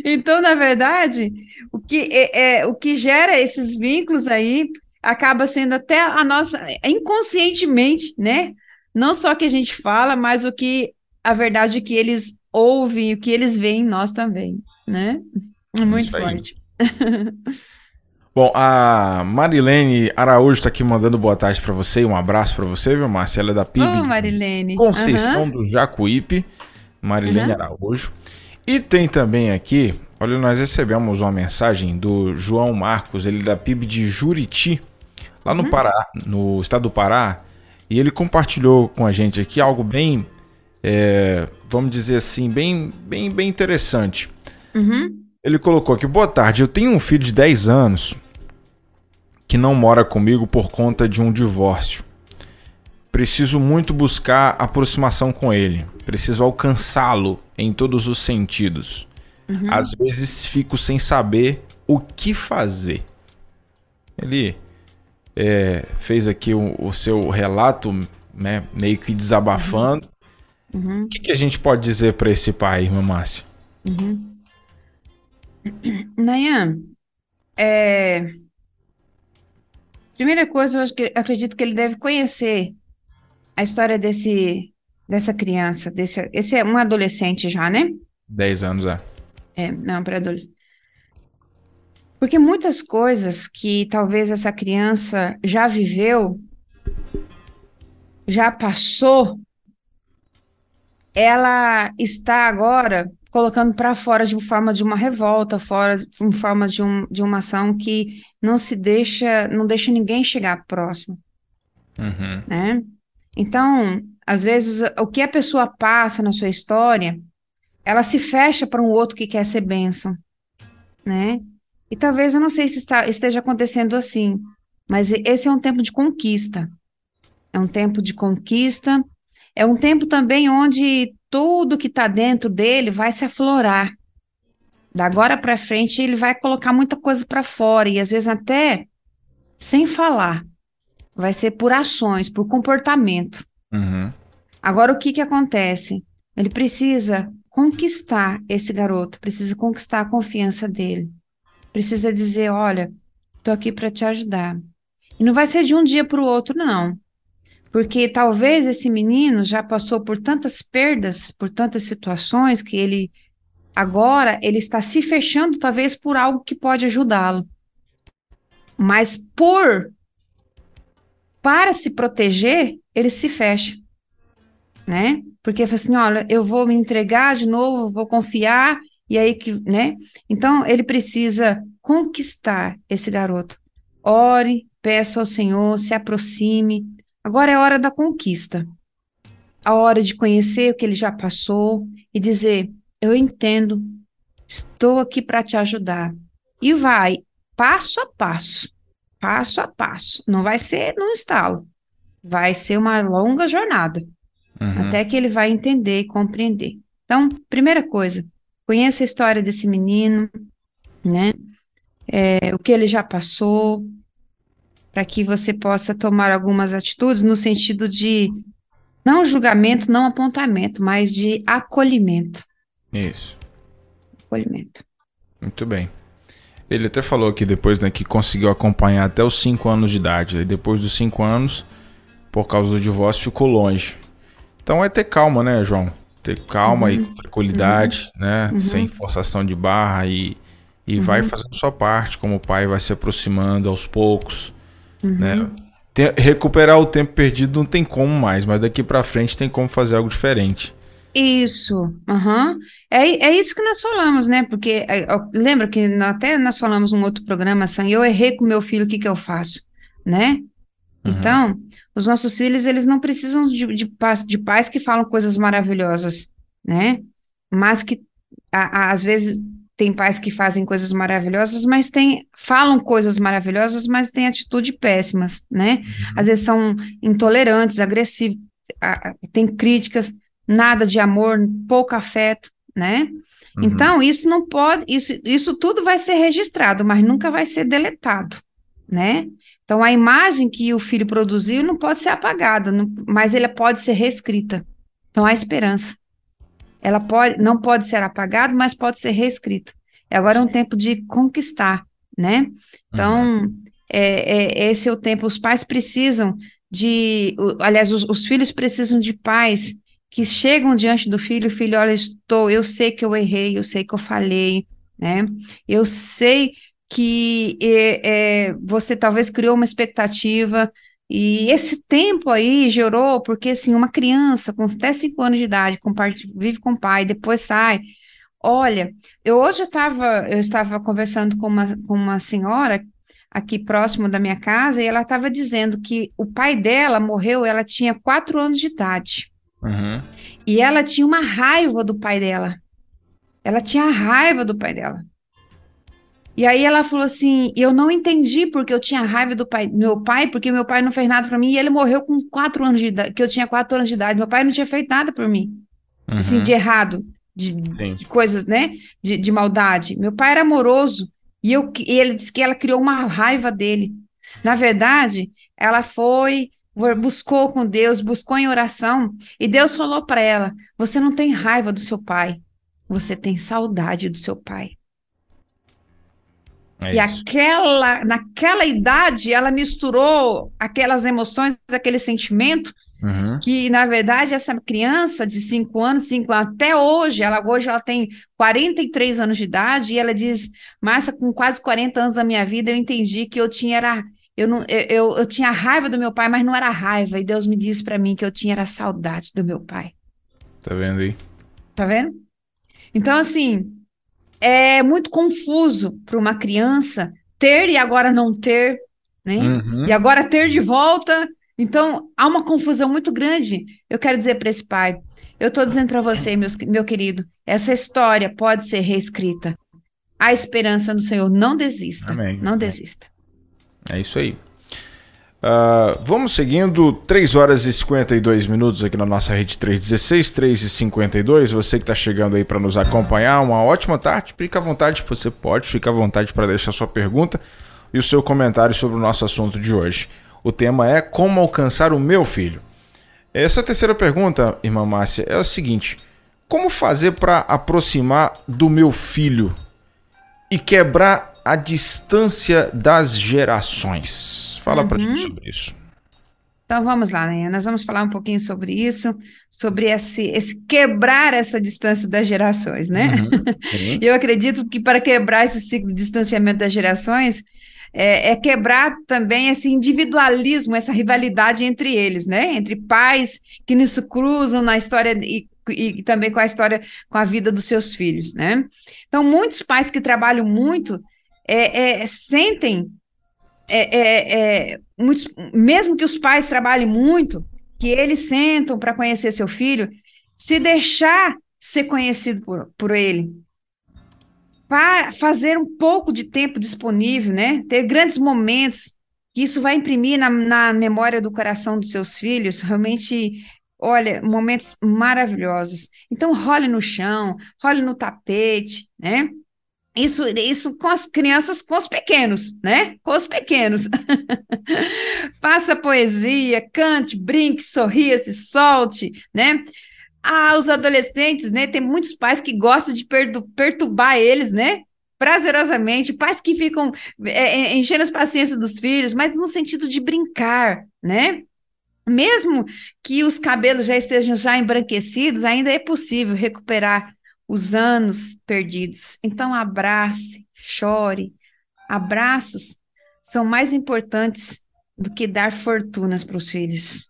Então, na verdade, o que, é, é, o que gera esses vínculos aí acaba sendo até a nossa, inconscientemente, né? Não só que a gente fala, mas o que a verdade que eles ouvem, o que eles veem em nós também né? Muito forte. Bom, a Marilene Araújo está aqui mandando boa tarde para você, um abraço para você, viu, Márcia? Ela é da PIB. Oh, Marilene. Conceição uhum. do Jacuípe, Marilene uhum. Araújo. E tem também aqui, olha, nós recebemos uma mensagem do João Marcos, ele é da PIB de Juriti, lá no uhum. Pará, no estado do Pará, e ele compartilhou com a gente aqui algo bem, é, vamos dizer assim, bem, bem, bem interessante. Uhum. Ele colocou aqui: Boa tarde, eu tenho um filho de 10 anos que não mora comigo por conta de um divórcio. Preciso muito buscar aproximação com ele. Preciso alcançá-lo em todos os sentidos. Uhum. Às vezes fico sem saber o que fazer. Ele é, fez aqui o, o, seu relato, né, meio que desabafando. Uhum. O que, que, a gente pode dizer para esse pai, irmã Márcia? Uhum. Nayan, é... primeira coisa, eu que, acredito que ele deve conhecer a história desse, dessa criança, desse, esse é um adolescente já, né? 10 anos, é. É, não, para adolescente. Porque muitas coisas que talvez essa criança já viveu, já passou, ela está agora colocando para fora de forma de uma revolta, fora em forma de, um, de uma ação que não se deixa, não deixa ninguém chegar próximo, uhum. né? Então, às vezes, o que a pessoa passa na sua história, ela se fecha para um outro que quer ser bênção, né? E talvez eu não sei se está, esteja acontecendo assim, mas esse é um tempo de conquista. É um tempo de conquista, é um tempo também onde tudo que está dentro dele vai se aflorar. Da agora para frente, ele vai colocar muita coisa para fora e às vezes até sem falar. Vai ser por ações, por comportamento. Uhum. Agora, o que, que acontece? Ele precisa conquistar esse garoto, precisa conquistar a confiança dele. Precisa dizer: olha, estou aqui para te ajudar. E não vai ser de um dia para o outro, não. Porque talvez esse menino já passou por tantas perdas, por tantas situações, que ele agora ele está se fechando, talvez por algo que pode ajudá-lo. Mas por para se proteger, ele se fecha, né? Porque fala assim, olha, eu vou me entregar de novo, vou confiar e aí que, né? Então ele precisa conquistar esse garoto. Ore, peça ao Senhor, se aproxime, Agora é hora da conquista. A hora de conhecer o que ele já passou e dizer: Eu entendo, estou aqui para te ajudar. E vai, passo a passo, passo a passo. Não vai ser num estalo. Vai ser uma longa jornada. Uhum. Até que ele vai entender e compreender. Então, primeira coisa, conheça a história desse menino, né? É, o que ele já passou, para que você possa tomar algumas atitudes no sentido de não julgamento, não apontamento, mas de acolhimento. Isso. Acolhimento. Muito bem. Ele até falou aqui depois né, que conseguiu acompanhar até os 5 anos de idade. E depois dos 5 anos, por causa do divórcio, ficou longe. Então é ter calma, né, João? Ter calma uhum. e tranquilidade, uhum. né? Uhum. Sem forçação de barra e, e vai uhum. fazendo sua parte, como o pai vai se aproximando aos poucos, né? Uhum. Ter, recuperar o tempo perdido não tem como mais, mas daqui para frente tem como fazer algo diferente. Isso, uhum. é, é isso que nós falamos, né? Porque é, lembra que até nós falamos num outro programa, assim, eu errei com meu filho, o que que eu faço, né? Uhum. Então, os nossos filhos, eles não precisam de, de, de pais que falam coisas maravilhosas, né? Mas que, a, a, às vezes, tem pais que fazem coisas maravilhosas, mas tem, falam coisas maravilhosas, mas têm atitudes péssimas, né? Uhum. Às vezes são intolerantes, agressivos, tem críticas, nada de amor, pouco afeto, né? Uhum. Então, isso não pode, isso, isso tudo vai ser registrado, mas nunca vai ser deletado, né? Então, a imagem que o filho produziu não pode ser apagada, não, mas ela pode ser reescrita. Então, há esperança. Ela pode, não pode ser apagada, mas pode ser reescrita. E agora é um tempo de conquistar, né? Então, uhum. é, é, esse é o tempo. Os pais precisam de, aliás, os, os filhos precisam de pais que chegam diante do filho, o filho, olha, estou, eu sei que eu errei, eu sei que eu falhei, né? Eu sei que é, é, você talvez criou uma expectativa e esse tempo aí gerou, porque assim, uma criança com até 5 anos de idade, vive com o pai, depois sai. Olha, eu hoje estava, eu estava conversando com uma, com uma senhora aqui próximo da minha casa e ela estava dizendo que o pai dela morreu, ela tinha quatro anos de idade. Uhum. E ela tinha uma raiva do pai dela. Ela tinha raiva do pai dela. E aí ela falou assim: eu não entendi porque eu tinha raiva do pai, meu pai, porque meu pai não fez nada para mim e ele morreu com quatro anos de idade, que eu tinha quatro anos de idade. Meu pai não tinha feito nada por mim, uhum. assim, de errado, de, de coisas, né, de, de, maldade. Meu pai era amoroso e, eu, e ele disse que ela criou uma raiva dele. Na verdade, ela foi buscou com Deus, buscou em oração, e Deus falou para ela: Você não tem raiva do seu pai, você tem saudade do seu pai. É e aquela, naquela idade, ela misturou aquelas emoções, aquele sentimento, uhum. que na verdade essa criança de 5 anos, 5 até hoje, ela hoje ela tem 43 anos de idade, e ela diz: Márcia, com quase 40 anos da minha vida, eu entendi que eu tinha era eu, não, eu, eu, eu, tinha raiva do meu pai, mas não era raiva. E Deus me disse para mim que eu tinha era saudade do meu pai. Tá vendo aí? Tá vendo? Então, assim, é muito confuso para uma criança ter e agora não ter, né? Uhum. E agora ter de volta. Então, há uma confusão muito grande. Eu quero dizer para esse pai, eu estou dizendo para você, meus, meu querido, essa história pode ser reescrita. A esperança no Senhor, não desista, Amém. não desista. É isso aí. Uh, vamos seguindo, 3 horas e 52 minutos aqui na nossa rede 316, 3 e 52. Você que está chegando aí para nos acompanhar, uma ótima tarde. Fica à vontade, você pode, fica à vontade para deixar sua pergunta e o seu comentário sobre o nosso assunto de hoje. O tema é como alcançar o meu filho. Essa terceira pergunta, irmã Márcia, é o seguinte: como fazer para aproximar do meu filho e quebrar a distância das gerações. Fala uhum. para gente sobre isso. Então vamos lá, né? Nós vamos falar um pouquinho sobre isso, sobre esse, esse quebrar essa distância das gerações, né? Uhum. Eu acredito que para quebrar esse ciclo de distanciamento das gerações, é, é, quebrar também esse individualismo, essa rivalidade entre eles, né? Entre pais que nos cruzam na história e, e, e também com a história, com a vida dos seus filhos, né? Então, muitos pais que trabalham muito é, é, sentem é, é, é, muitos, mesmo que os pais trabalhem muito, que eles sentam para conhecer seu filho, se deixar ser conhecido por, por ele, para fazer um pouco de tempo disponível, né? Ter grandes momentos, que isso vai imprimir na, na memória do coração dos seus filhos, realmente, olha, momentos maravilhosos. Então, role no chão, role no tapete, né? Isso, isso com as crianças, com os pequenos, né? Com os pequenos. Faça poesia, cante, brinque, sorria, se solte, né? Ah, os adolescentes, né? Tem muitos pais que gostam de perturbar eles, né? Prazerosamente, pais que ficam é, é, enchendo as paciências dos filhos, mas no sentido de brincar, né? Mesmo que os cabelos já estejam já embranquecidos, ainda é possível recuperar os anos perdidos. Então, abrace, chore. Abraços são mais importantes do que dar fortunas para os filhos.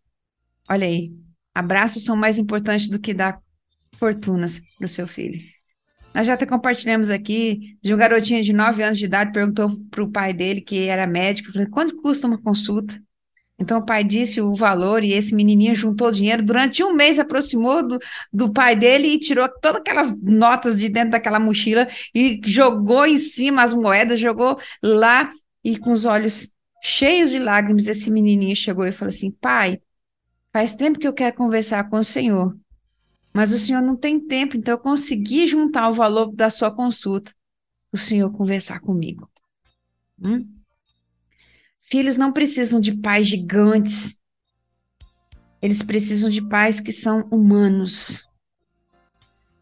Olha aí, abraços são mais importantes do que dar fortunas para o seu filho. Nós já até compartilhamos aqui de um garotinho de 9 anos de idade perguntou para o pai dele, que era médico, falei, quanto custa uma consulta? Então o pai disse o valor e esse menininho juntou dinheiro. Durante um mês aproximou do, do pai dele e tirou todas aquelas notas de dentro daquela mochila e jogou em cima as moedas, jogou lá e com os olhos cheios de lágrimas, esse menininho chegou e falou assim: Pai, faz tempo que eu quero conversar com o senhor, mas o senhor não tem tempo, então eu consegui juntar o valor da sua consulta, o senhor conversar comigo. Hum? Filhos não precisam de pais gigantes. Eles precisam de pais que são humanos.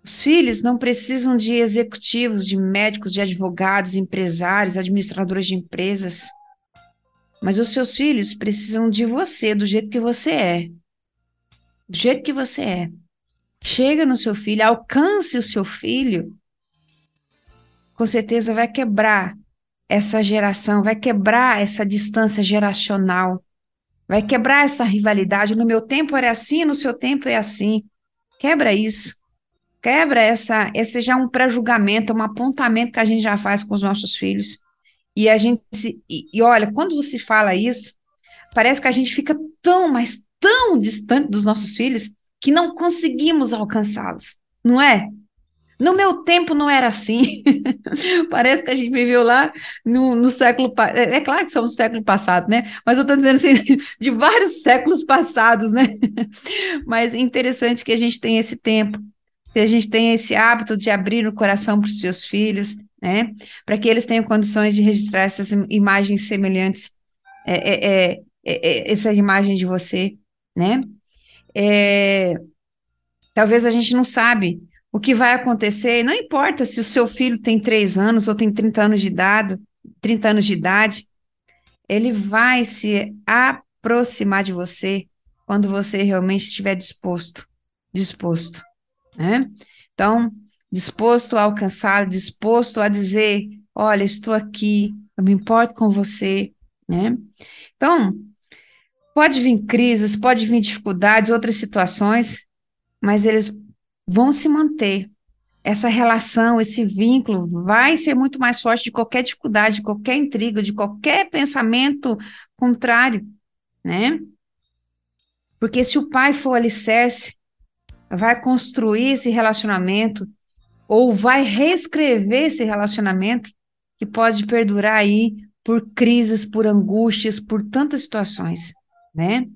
Os filhos não precisam de executivos, de médicos, de advogados, empresários, administradores de empresas. Mas os seus filhos precisam de você, do jeito que você é. Do jeito que você é. Chega no seu filho, alcance o seu filho. Com certeza vai quebrar essa geração, vai quebrar essa distância geracional, vai quebrar essa rivalidade. No meu tempo era assim, no seu tempo é assim. Quebra isso. Quebra essa, esse já é um pré-julgamento, um apontamento que a gente já faz com os nossos filhos. E a gente, e, e olha, quando você fala isso, parece que a gente fica tão, mas tão distante dos nossos filhos que não conseguimos alcançá-los, não é? No meu tempo não era assim. Parece que a gente viveu lá no, no século. É, é, claro que somos no século passado, né? Mas eu estou dizendo assim, de vários séculos passados, né? Mas interessante que a gente tenha esse tempo, que a gente tenha esse hábito de abrir o coração para os seus filhos, né? Para que eles tenham condições de registrar essas imagens semelhantes, é, é, é, é, é essa imagem de você, né? talvez a gente não sabe o que vai acontecer, não importa se o seu filho tem 3 anos ou tem 30 anos de idade, 30 anos de idade, ele vai se aproximar de você quando você realmente estiver disposto, disposto, né? Então, disposto a alcançar, disposto a dizer, olha, estou aqui, eu me importo com você, né? Então, pode vir crises, pode vir dificuldades, outras situações, mas eles vão se manter. Essa relação, esse vínculo vai ser muito mais forte de qualquer dificuldade, de qualquer intriga, de qualquer pensamento contrário, né? Porque se o pai for alicerce, vai construir esse relacionamento ou vai reescrever esse relacionamento que pode perdurar aí por crises, por angústias, por tantas situações, né?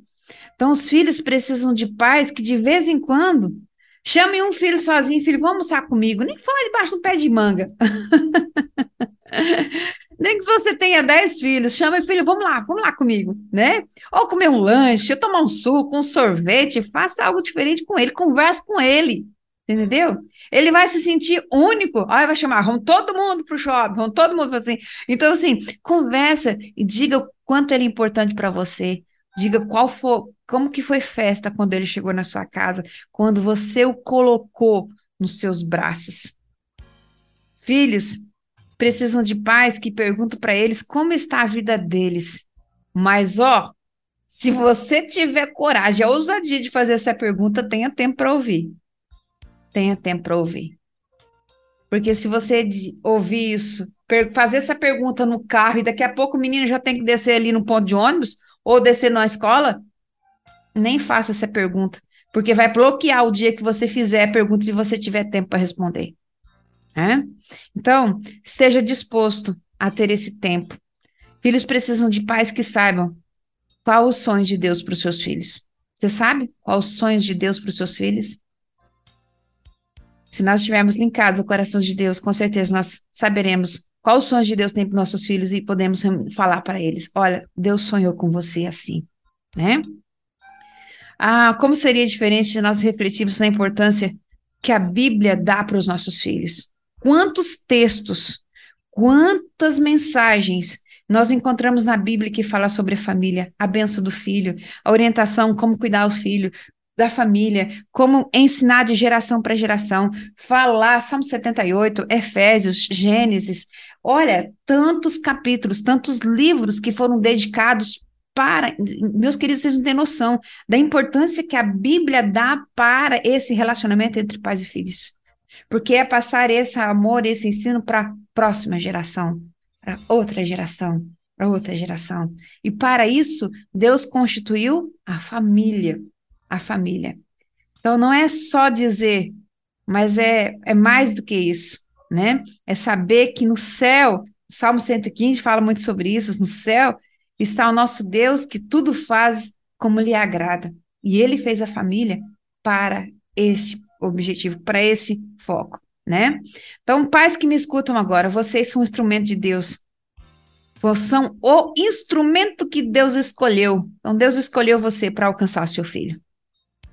Então, os filhos precisam de pais que de vez em quando Chame um filho sozinho, filho, vamos almoçar comigo. Nem fala debaixo do pé de manga. Nem que você tenha dez filhos, chama filho, vamos lá, vamos lá comigo, né? Ou comer um lanche, ou tomar um suco, um sorvete, faça algo diferente com ele, converse com ele, entendeu? Ele vai se sentir único, aí vai chamar, vamos todo mundo para o shopping, vamos todo mundo assim. Então, assim, conversa e diga o quanto ele é importante para você, diga qual for, como que foi festa quando ele chegou na sua casa, quando você o colocou nos seus braços? Filhos precisam de pais que perguntam para eles como está a vida deles. Mas, ó, se você tiver coragem, a ousadia de fazer essa pergunta, tenha tempo para ouvir. Tenha tempo para ouvir. Porque se você ouvir isso fazer essa pergunta no carro e daqui a pouco o menino já tem que descer ali no ponto de ônibus ou descer na escola, nem faça essa pergunta, porque vai bloquear o dia que você fizer a pergunta e você tiver tempo para responder. É? Então, esteja disposto a ter esse tempo. Filhos precisam de pais que saibam qual os sonhos de Deus para os seus filhos. Você sabe quais os sonhos de Deus para os seus filhos? Se nós estivermos linkados ao coração de Deus, com certeza nós saberemos quais os sonhos de Deus tem para nossos filhos e podemos falar para eles: olha, Deus sonhou com você assim, né? Ah, como seria diferente de nós refletirmos na importância que a Bíblia dá para os nossos filhos? Quantos textos, quantas mensagens nós encontramos na Bíblia que fala sobre a família, a benção do filho, a orientação, como cuidar do filho, da família, como ensinar de geração para geração, falar, Salmo 78, Efésios, Gênesis, olha, tantos capítulos, tantos livros que foram dedicados para, meus queridos, vocês não têm noção da importância que a Bíblia dá para esse relacionamento entre pais e filhos. Porque é passar esse amor, esse ensino para a próxima geração, para outra geração, para outra geração. E para isso, Deus constituiu a família a família. Então, não é só dizer, mas é, é mais do que isso, né? É saber que no céu, Salmo 115 fala muito sobre isso, no céu está o nosso Deus que tudo faz como lhe agrada. E ele fez a família para esse objetivo, para esse foco, né? Então, pais que me escutam agora, vocês são um instrumento de Deus. São o instrumento que Deus escolheu. Então, Deus escolheu você para alcançar seu filho.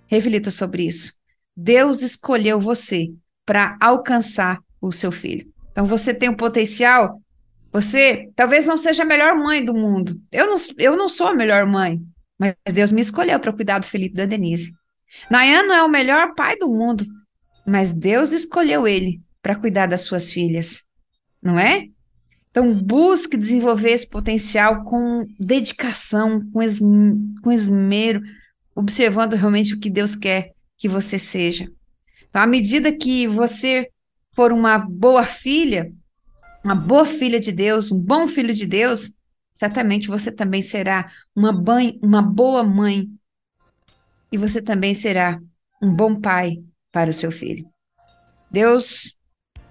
Reflita sobre isso. Deus escolheu você para alcançar o seu filho. Então você tem um potencial. Você talvez não seja a melhor mãe do mundo. Eu não, eu não sou a melhor mãe, mas Deus me escolheu para cuidar do Felipe e da Denise. Nayan não é o melhor pai do mundo, mas Deus escolheu ele para cuidar das suas filhas, não é? Então, busque desenvolver esse potencial com dedicação, com, com esmero, observando realmente o que Deus quer que você seja. Então, à medida que você for uma boa filha, uma boa filha de Deus, um bom filho de Deus, certamente você também será uma, uma boa mãe. E você também será um bom pai para o seu filho. Deus,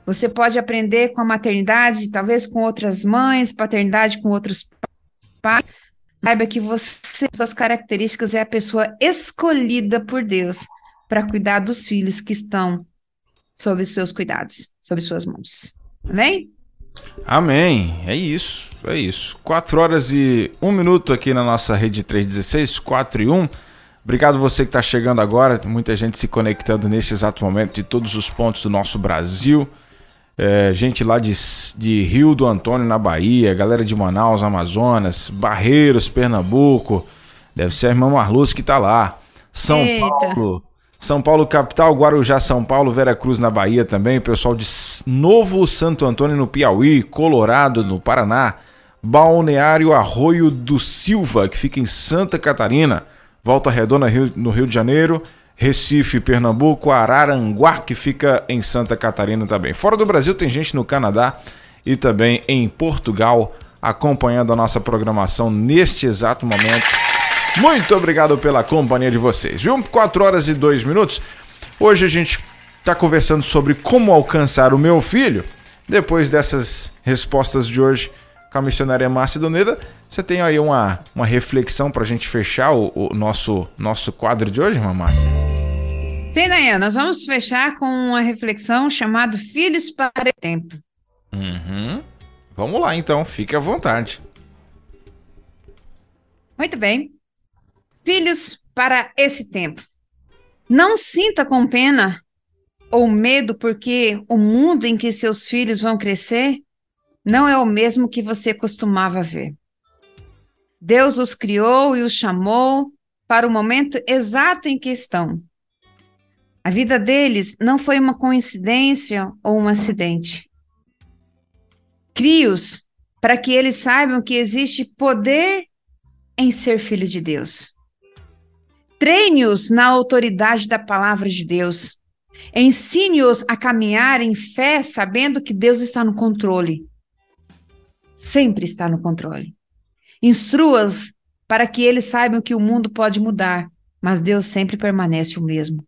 você pode aprender com a maternidade, talvez com outras mães, paternidade com outros pais, Saiba que você, suas características, é a pessoa escolhida por Deus para cuidar dos filhos que estão sob seus cuidados, sob suas mãos. Amém? Amém. É isso, é isso. 4 horas e 1 minuto aqui na nossa rede 316, 4 e 1. Obrigado você que está chegando agora, muita gente se conectando neste exato momento de todos os pontos do nosso Brasil. É, gente lá de, de Rio do Antônio, na Bahia, galera de Manaus, Amazonas, Barreiros, Pernambuco. Deve ser a irmã Marluz que tá lá. São Eita. Paulo, São Paulo capital, Guarujá, São Paulo, Vera Cruz na Bahia também, pessoal de Novo Santo Antônio no Piauí, Colorado no Paraná, Balneário Arroio do Silva, que fica em Santa Catarina, Volta Redonda no Rio de Janeiro, Recife, Pernambuco, Araranguá, que fica em Santa Catarina também. Fora do Brasil tem gente no Canadá e também em Portugal acompanhando a nossa programação neste exato momento. Muito obrigado pela companhia de vocês, viu? 4 horas e 2 minutos. Hoje a gente está conversando sobre como alcançar o meu filho. Depois dessas respostas de hoje com a missionária Márcia Doneda, você tem aí uma, uma reflexão para a gente fechar o, o, nosso, nosso quadro de hoje, irmã Márcia? Sim, Dayana, nós vamos fechar com uma reflexão chamada Filhos para o Tempo. Uhum. Vamos lá, então, fique à vontade. Muito bem. Filhos para esse tempo. Não sinta com pena ou medo porque o mundo em que seus filhos vão crescer não é o mesmo que você costumava ver. Deus os criou e os chamou para o momento exato em que estão a vida deles não foi uma coincidência ou um acidente. Crie-os para que eles saibam que existe poder em ser filho de Deus. Treine-os na autoridade da palavra de Deus. Ensine-os a caminhar em fé, sabendo que Deus está no controle. sempre está no controle. Instrua-os para que eles saibam que o mundo pode mudar, mas Deus sempre permanece o mesmo.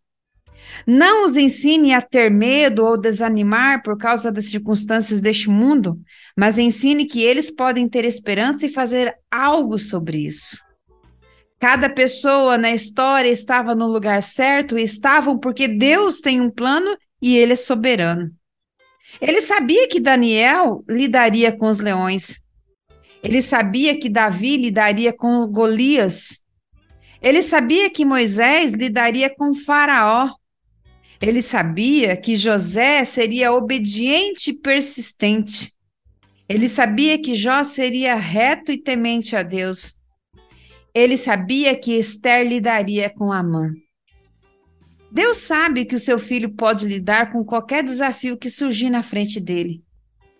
Não os ensine a ter medo ou desanimar por causa das circunstâncias deste mundo, mas ensine que eles podem ter esperança e fazer algo sobre isso. Cada pessoa na história estava no lugar certo estavam porque Deus tem um plano e ele é soberano. Ele sabia que Daniel lidaria com os leões. Ele sabia que Davi lidaria com Golias. Ele sabia que Moisés lidaria com Faraó. Ele sabia que José seria obediente e persistente. Ele sabia que Jó seria reto e temente a Deus. Ele sabia que Esther lidaria com Amã. Deus sabe que o seu filho pode lidar com qualquer desafio que surgir na frente dele,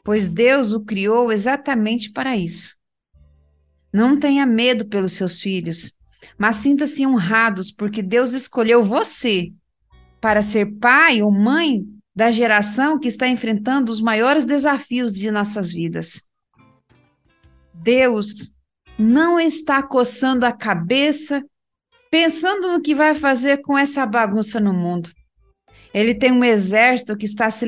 pois Deus o criou exatamente para isso. Não tenha medo pelos seus filhos, mas sinta-se honrados porque Deus escolheu você para ser pai ou mãe da geração que está enfrentando os maiores desafios de nossas vidas. Deus não está coçando a cabeça pensando no que vai fazer com essa bagunça no mundo. Ele tem um exército que está se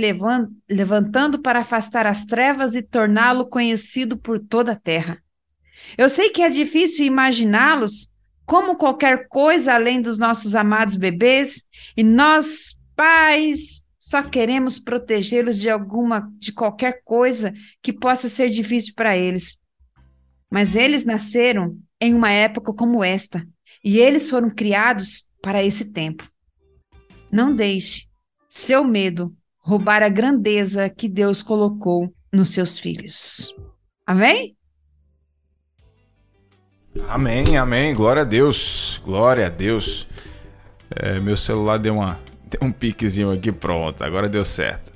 levantando para afastar as trevas e torná-lo conhecido por toda a terra. Eu sei que é difícil imaginá-los como qualquer coisa além dos nossos amados bebês, e nós, pais, só queremos protegê-los de alguma de qualquer coisa que possa ser difícil para eles. Mas eles nasceram em uma época como esta, e eles foram criados para esse tempo. Não deixe seu medo roubar a grandeza que Deus colocou nos seus filhos. Amém? Amém, amém. Glória a Deus. Glória a Deus. É, meu celular deu, uma, deu um piquezinho aqui, pronto. Agora deu certo.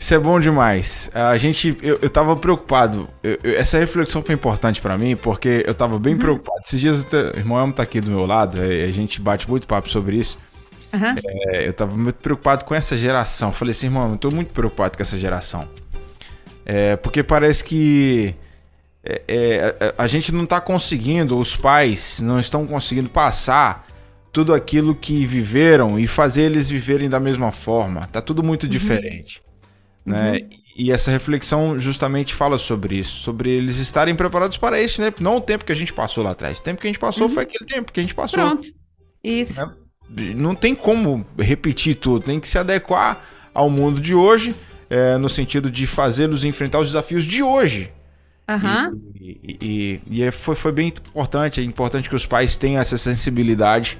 Isso é bom demais. A gente, eu, eu tava preocupado. Eu, eu, essa reflexão foi importante para mim porque eu tava bem uhum. preocupado. Esses dias o irmão Elmo tá aqui do meu lado, a gente bate muito papo sobre isso. Uhum. É, eu tava muito preocupado com essa geração. Falei assim, irmão, eu tô muito preocupado com essa geração. É, porque parece que é, é, a gente não tá conseguindo, os pais não estão conseguindo passar tudo aquilo que viveram e fazer eles viverem da mesma forma. Tá tudo muito uhum. diferente. Né? Uhum. E essa reflexão justamente fala sobre isso, sobre eles estarem preparados para isso, né? Não o tempo que a gente passou lá atrás. O tempo que a gente passou uhum. foi aquele tempo que a gente passou. Pronto. Isso. Né? Não tem como repetir tudo, tem que se adequar ao mundo de hoje, é, no sentido de fazê-los enfrentar os desafios de hoje. Uhum. E, e, e, e, é, foi, foi bem importante, é importante que os pais tenham essa sensibilidade,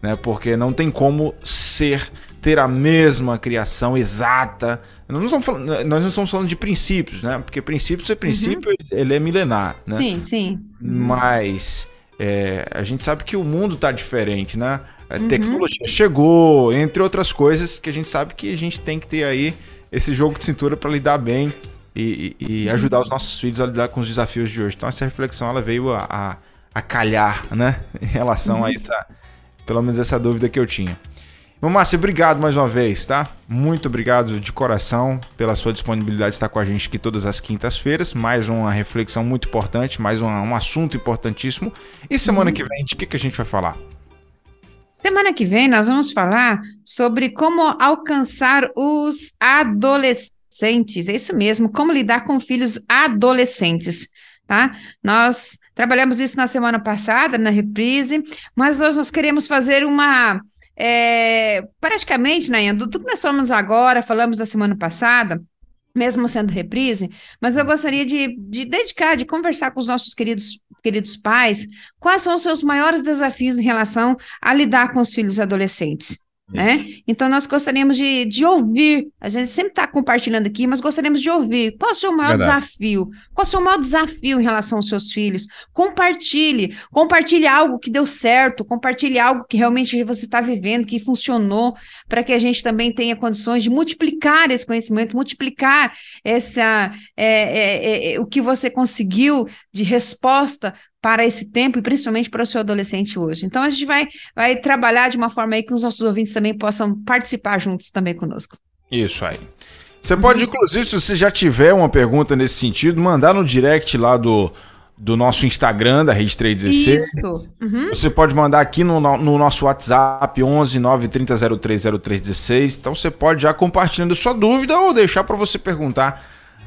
né? Porque não tem como ser ter a mesma criação exata. Nós não, estamos falando, nós não estamos falando de princípios, né? Porque princípios é princípio, uhum. ele é milenar, né? Sim, sim. Mas é, a gente sabe que o mundo está diferente, né? A uhum. tecnologia chegou, entre outras coisas, que a gente sabe que a gente tem que ter aí esse jogo de cintura para lidar bem e, e, e, ajudar os nossos filhos a lidar com os desafios de hoje. Então essa reflexão ela veio a, a, a calhar, né? Em relação uhum. a essa, pelo menos essa dúvida que eu tinha. Márcio, obrigado mais uma vez, tá? Muito obrigado de coração pela sua disponibilidade de estar com a gente aqui todas as quintas-feiras. Mais uma reflexão muito importante, mais um, um assunto importantíssimo. E semana que vem, de que, que a gente vai falar? Semana que vem nós vamos falar sobre como alcançar os adolescentes. É isso mesmo, como lidar com filhos adolescentes, tá? Nós trabalhamos isso na semana passada, na reprise, mas hoje nós queremos fazer uma é, praticamente, né, do tudo que nós falamos agora, falamos da semana passada, mesmo sendo reprise, mas eu gostaria de, de dedicar, de conversar com os nossos queridos queridos pais, quais são os seus maiores desafios em relação a lidar com os filhos adolescentes? Né? Então, nós gostaríamos de, de ouvir, a gente sempre está compartilhando aqui, mas gostaríamos de ouvir qual é o seu maior Verdade. desafio, qual é o seu maior desafio em relação aos seus filhos. Compartilhe, compartilhe algo que deu certo, compartilhe algo que realmente você está vivendo, que funcionou, para que a gente também tenha condições de multiplicar esse conhecimento, multiplicar essa, é, é, é, o que você conseguiu de resposta para esse tempo e principalmente para o seu adolescente hoje. Então, a gente vai, vai trabalhar de uma forma aí que os nossos ouvintes também possam participar juntos também conosco. Isso aí. Você pode, inclusive, se você já tiver uma pergunta nesse sentido, mandar no direct lá do, do nosso Instagram, da Rede 316. Isso. Uhum. Você pode mandar aqui no, no nosso WhatsApp, 11 930030316. Então você pode já compartilhando sua dúvida ou deixar para você perguntar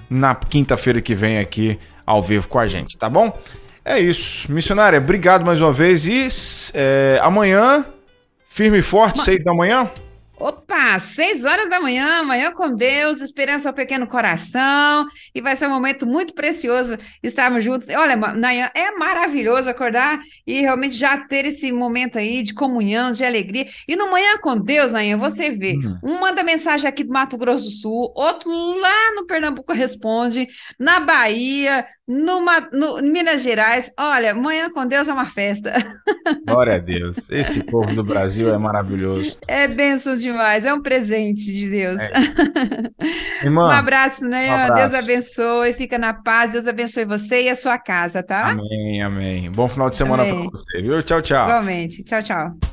na quinta-feira que vem aqui ao vivo com a gente, tá bom? É isso. Missionária, obrigado mais uma vez e é, amanhã, firme e forte, seis da manhã? Opa, seis horas da manhã, amanhã com Deus, esperança ao pequeno coração, e vai ser um momento muito precioso estarmos juntos. Olha, Nayan, é maravilhoso acordar e realmente já ter esse momento aí de comunhão, de alegria. E no Manhã com Deus, Nayan, você vê, uhum. um manda mensagem aqui do Mato Grosso do Sul, outro lá no Pernambuco responde, na Bahia, numa, no Minas Gerais. Olha, Manhã com Deus é uma festa. Glória a Deus. Esse povo do Brasil é maravilhoso. É benção demais, é um presente de Deus. É. Irmã, um abraço, né? Um abraço. Deus abençoe, fica na paz, Deus abençoe você e a sua casa, tá? Amém, amém. Bom final de semana para você, viu? Tchau, tchau. Igualmente. Tchau, tchau.